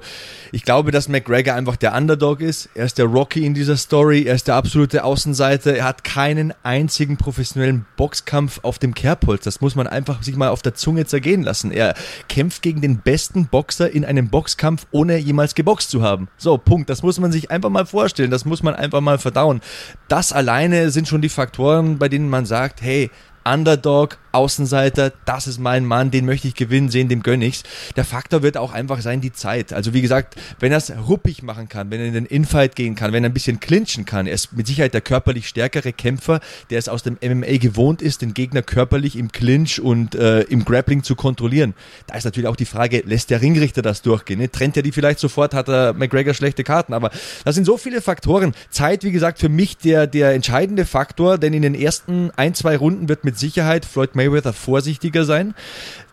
S1: ich glaube, dass McGregor einfach der Underdog ist. Er ist der Rocky in dieser Story. Er ist der absolute Außenseiter. Er hat keinen einzigen professionellen Boxkampf auf dem Kerbholz. Das muss man einfach sich mal auf der Zunge zergehen lassen. Er kämpft gegen den besten Boxer in einem Boxkampf, ohne jemals geboxt zu haben. So, Punkt. Das muss man sich einfach mal vorstellen. Das muss man einfach mal verdauen. Das alleine sind schon die Faktoren, Faktoren, bei denen man sagt, hey, Underdog, Außenseiter, das ist mein Mann, den möchte ich gewinnen sehen, dem gönne ich's. Der Faktor wird auch einfach sein, die Zeit. Also wie gesagt, wenn er es ruppig machen kann, wenn er in den Infight gehen kann, wenn er ein bisschen clinchen kann, er ist mit Sicherheit der körperlich stärkere Kämpfer, der es aus dem MMA gewohnt ist, den Gegner körperlich im Clinch und äh, im Grappling zu kontrollieren. Da ist natürlich auch die Frage, lässt der Ringrichter das durchgehen? Ne? Trennt er die vielleicht sofort, hat er McGregor schlechte Karten. Aber das sind so viele Faktoren. Zeit, wie gesagt, für mich der, der entscheidende Faktor, denn in den ersten ein, zwei Runden wird mit Sicherheit Floyd Mayweather vorsichtiger sein.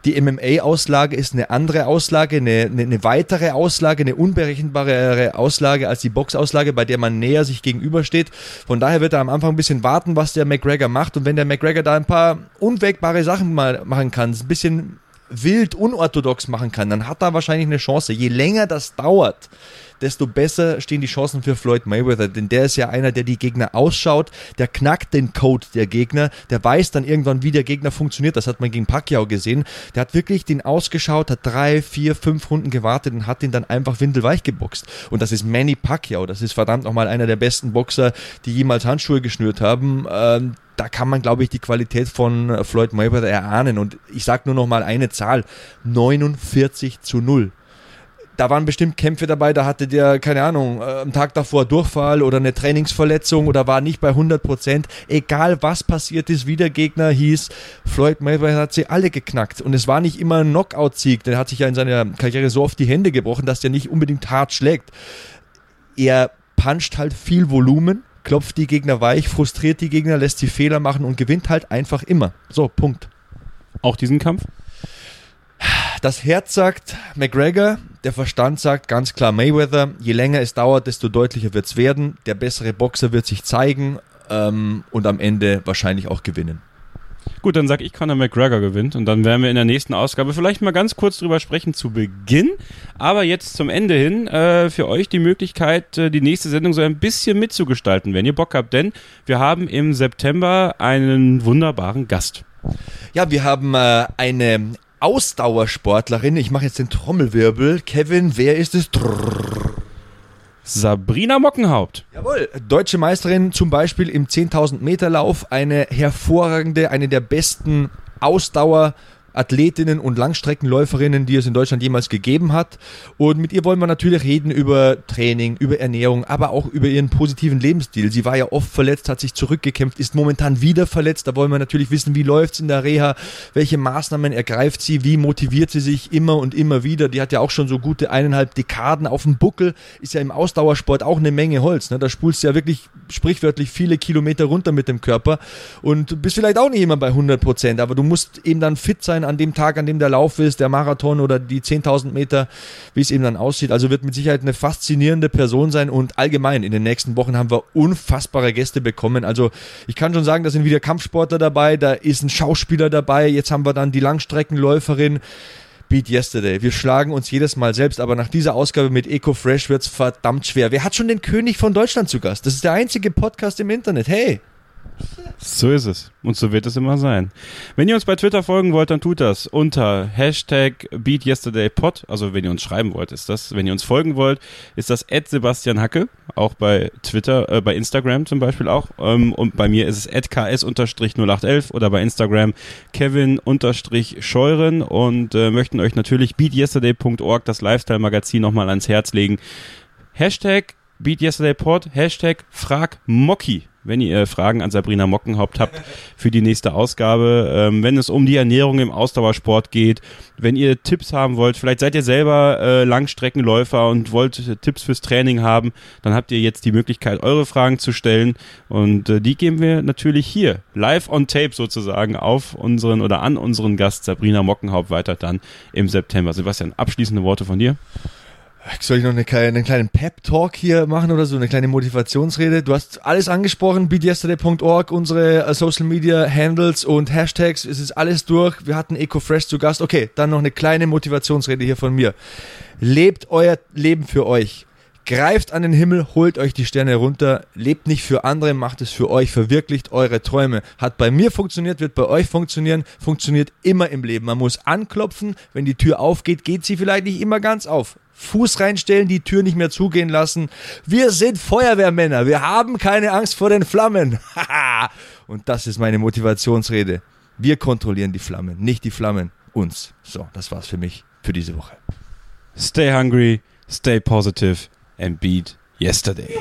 S1: Die MMA-Auslage ist eine andere Auslage, eine, eine, eine, weitere Auslage, eine unberechenbare Auslage als die Boxauslage, bei der man näher sich gegenübersteht. Von daher wird er am Anfang ein bisschen warten, was der McGregor macht. Und wenn der McGregor da ein paar unwägbare Sachen mal machen kann, ein bisschen wild unorthodox machen kann, dann hat er wahrscheinlich eine Chance. Je länger das dauert, desto besser stehen die Chancen für Floyd Mayweather. Denn der ist ja einer, der die Gegner ausschaut, der knackt den Code der Gegner, der weiß dann irgendwann, wie der Gegner funktioniert. Das hat man gegen Pacquiao gesehen. Der hat wirklich den ausgeschaut, hat drei, vier, fünf Runden gewartet und hat den dann einfach windelweich geboxt. Und das ist Manny Pacquiao. Das ist verdammt nochmal einer der besten Boxer, die jemals Handschuhe geschnürt haben. Ähm, da kann man, glaube ich, die Qualität von Floyd Mayweather erahnen. Und ich sage nur noch mal eine Zahl: 49 zu 0 da waren bestimmt Kämpfe dabei, da hatte der, keine Ahnung, äh, am Tag davor Durchfall oder eine Trainingsverletzung oder war nicht bei 100 Prozent. Egal was passiert ist, wie der Gegner hieß, Floyd Mayweather hat sie alle geknackt. Und es war nicht immer ein Knockout-Sieg, der hat sich ja in seiner Karriere so oft die Hände gebrochen, dass der nicht unbedingt hart schlägt. Er puncht halt viel Volumen, klopft die Gegner weich, frustriert die Gegner, lässt sie Fehler machen und gewinnt halt einfach immer. So, Punkt.
S2: Auch diesen Kampf?
S1: Das Herz sagt McGregor, der Verstand sagt ganz klar Mayweather. Je länger es dauert, desto deutlicher wird es werden. Der bessere Boxer wird sich zeigen ähm, und am Ende wahrscheinlich auch gewinnen.
S2: Gut, dann sag ich, Conor McGregor gewinnt und dann werden wir in der nächsten Ausgabe vielleicht mal ganz kurz drüber sprechen zu Beginn. Aber jetzt zum Ende hin äh, für euch die Möglichkeit, äh, die nächste Sendung so ein bisschen mitzugestalten, wenn ihr Bock habt, denn wir haben im September einen wunderbaren Gast.
S1: Ja, wir haben äh, eine Ausdauersportlerin. Ich mache jetzt den Trommelwirbel. Kevin, wer ist es?
S2: Sabrina Mockenhaupt.
S1: Jawohl, deutsche Meisterin zum Beispiel im 10.000 Meter Lauf, eine hervorragende, eine der besten Ausdauer- Athletinnen und Langstreckenläuferinnen, die es in Deutschland jemals gegeben hat. Und mit ihr wollen wir natürlich reden über Training, über Ernährung, aber auch über ihren positiven Lebensstil. Sie war ja oft verletzt, hat sich zurückgekämpft, ist momentan wieder verletzt. Da wollen wir natürlich wissen, wie läuft es in der Reha, welche Maßnahmen ergreift sie, wie motiviert sie sich immer und immer wieder. Die hat ja auch schon so gute eineinhalb Dekaden auf dem Buckel, ist ja im Ausdauersport auch eine Menge Holz. Ne? Da spulst du ja wirklich sprichwörtlich viele Kilometer runter mit dem Körper und bist vielleicht auch nicht immer bei 100 Prozent, aber du musst eben dann fit sein an dem Tag, an dem der Lauf ist, der Marathon oder die 10.000 Meter, wie es eben dann aussieht. Also wird mit Sicherheit eine faszinierende Person sein und allgemein in den nächsten Wochen haben wir unfassbare Gäste bekommen. Also ich kann schon sagen, da sind wieder Kampfsportler dabei, da ist ein Schauspieler dabei, jetzt haben wir dann die Langstreckenläuferin. Beat Yesterday. Wir schlagen uns jedes Mal selbst, aber nach dieser Ausgabe mit Eco Fresh wird es verdammt schwer. Wer hat schon den König von Deutschland zu Gast? Das ist der einzige Podcast im Internet. Hey!
S2: So ist es. Und so wird es immer sein. Wenn ihr uns bei Twitter folgen wollt, dann tut das unter Hashtag BeatYesterdayPod. Also wenn ihr uns schreiben wollt, ist das. Wenn ihr uns folgen wollt, ist das Sebastian Hacke. Auch bei Twitter, äh, bei Instagram zum Beispiel auch. Ähm, und bei mir ist es ks-0811 oder bei Instagram Kevin-Scheuren und äh, möchten euch natürlich beatyesterday.org, das Lifestyle-Magazin, nochmal ans Herz legen. Hashtag BeatYesterdayPod, Hashtag FragMocky wenn ihr Fragen an Sabrina Mockenhaupt habt für die nächste Ausgabe, ähm, wenn es um die Ernährung im Ausdauersport geht, wenn ihr Tipps haben wollt, vielleicht seid ihr selber äh, Langstreckenläufer und wollt Tipps fürs Training haben, dann habt ihr jetzt die Möglichkeit, eure Fragen zu stellen und äh, die geben wir natürlich hier, live on tape sozusagen, auf unseren oder an unseren Gast Sabrina Mockenhaupt weiter dann im September. Sebastian, abschließende Worte von dir?
S1: Soll ich noch eine einen kleinen Pep-Talk hier machen oder so, eine kleine Motivationsrede? Du hast alles angesprochen, beatyesterday.org, unsere uh, Social Media Handles und Hashtags, es ist alles durch. Wir hatten EcoFresh zu Gast. Okay, dann noch eine kleine Motivationsrede hier von mir. Lebt euer Leben für euch. Greift an den Himmel, holt euch die Sterne runter, lebt nicht für andere, macht es für euch, verwirklicht eure Träume. Hat bei mir funktioniert, wird bei euch funktionieren, funktioniert immer im Leben. Man muss anklopfen, wenn die Tür aufgeht, geht sie vielleicht nicht immer ganz auf. Fuß reinstellen, die Tür nicht mehr zugehen lassen. Wir sind Feuerwehrmänner, wir haben keine Angst vor den Flammen. Und das ist meine Motivationsrede. Wir kontrollieren die Flammen, nicht die Flammen uns. So, das war's für mich für diese Woche.
S2: Stay hungry, stay positive and beat yesterday.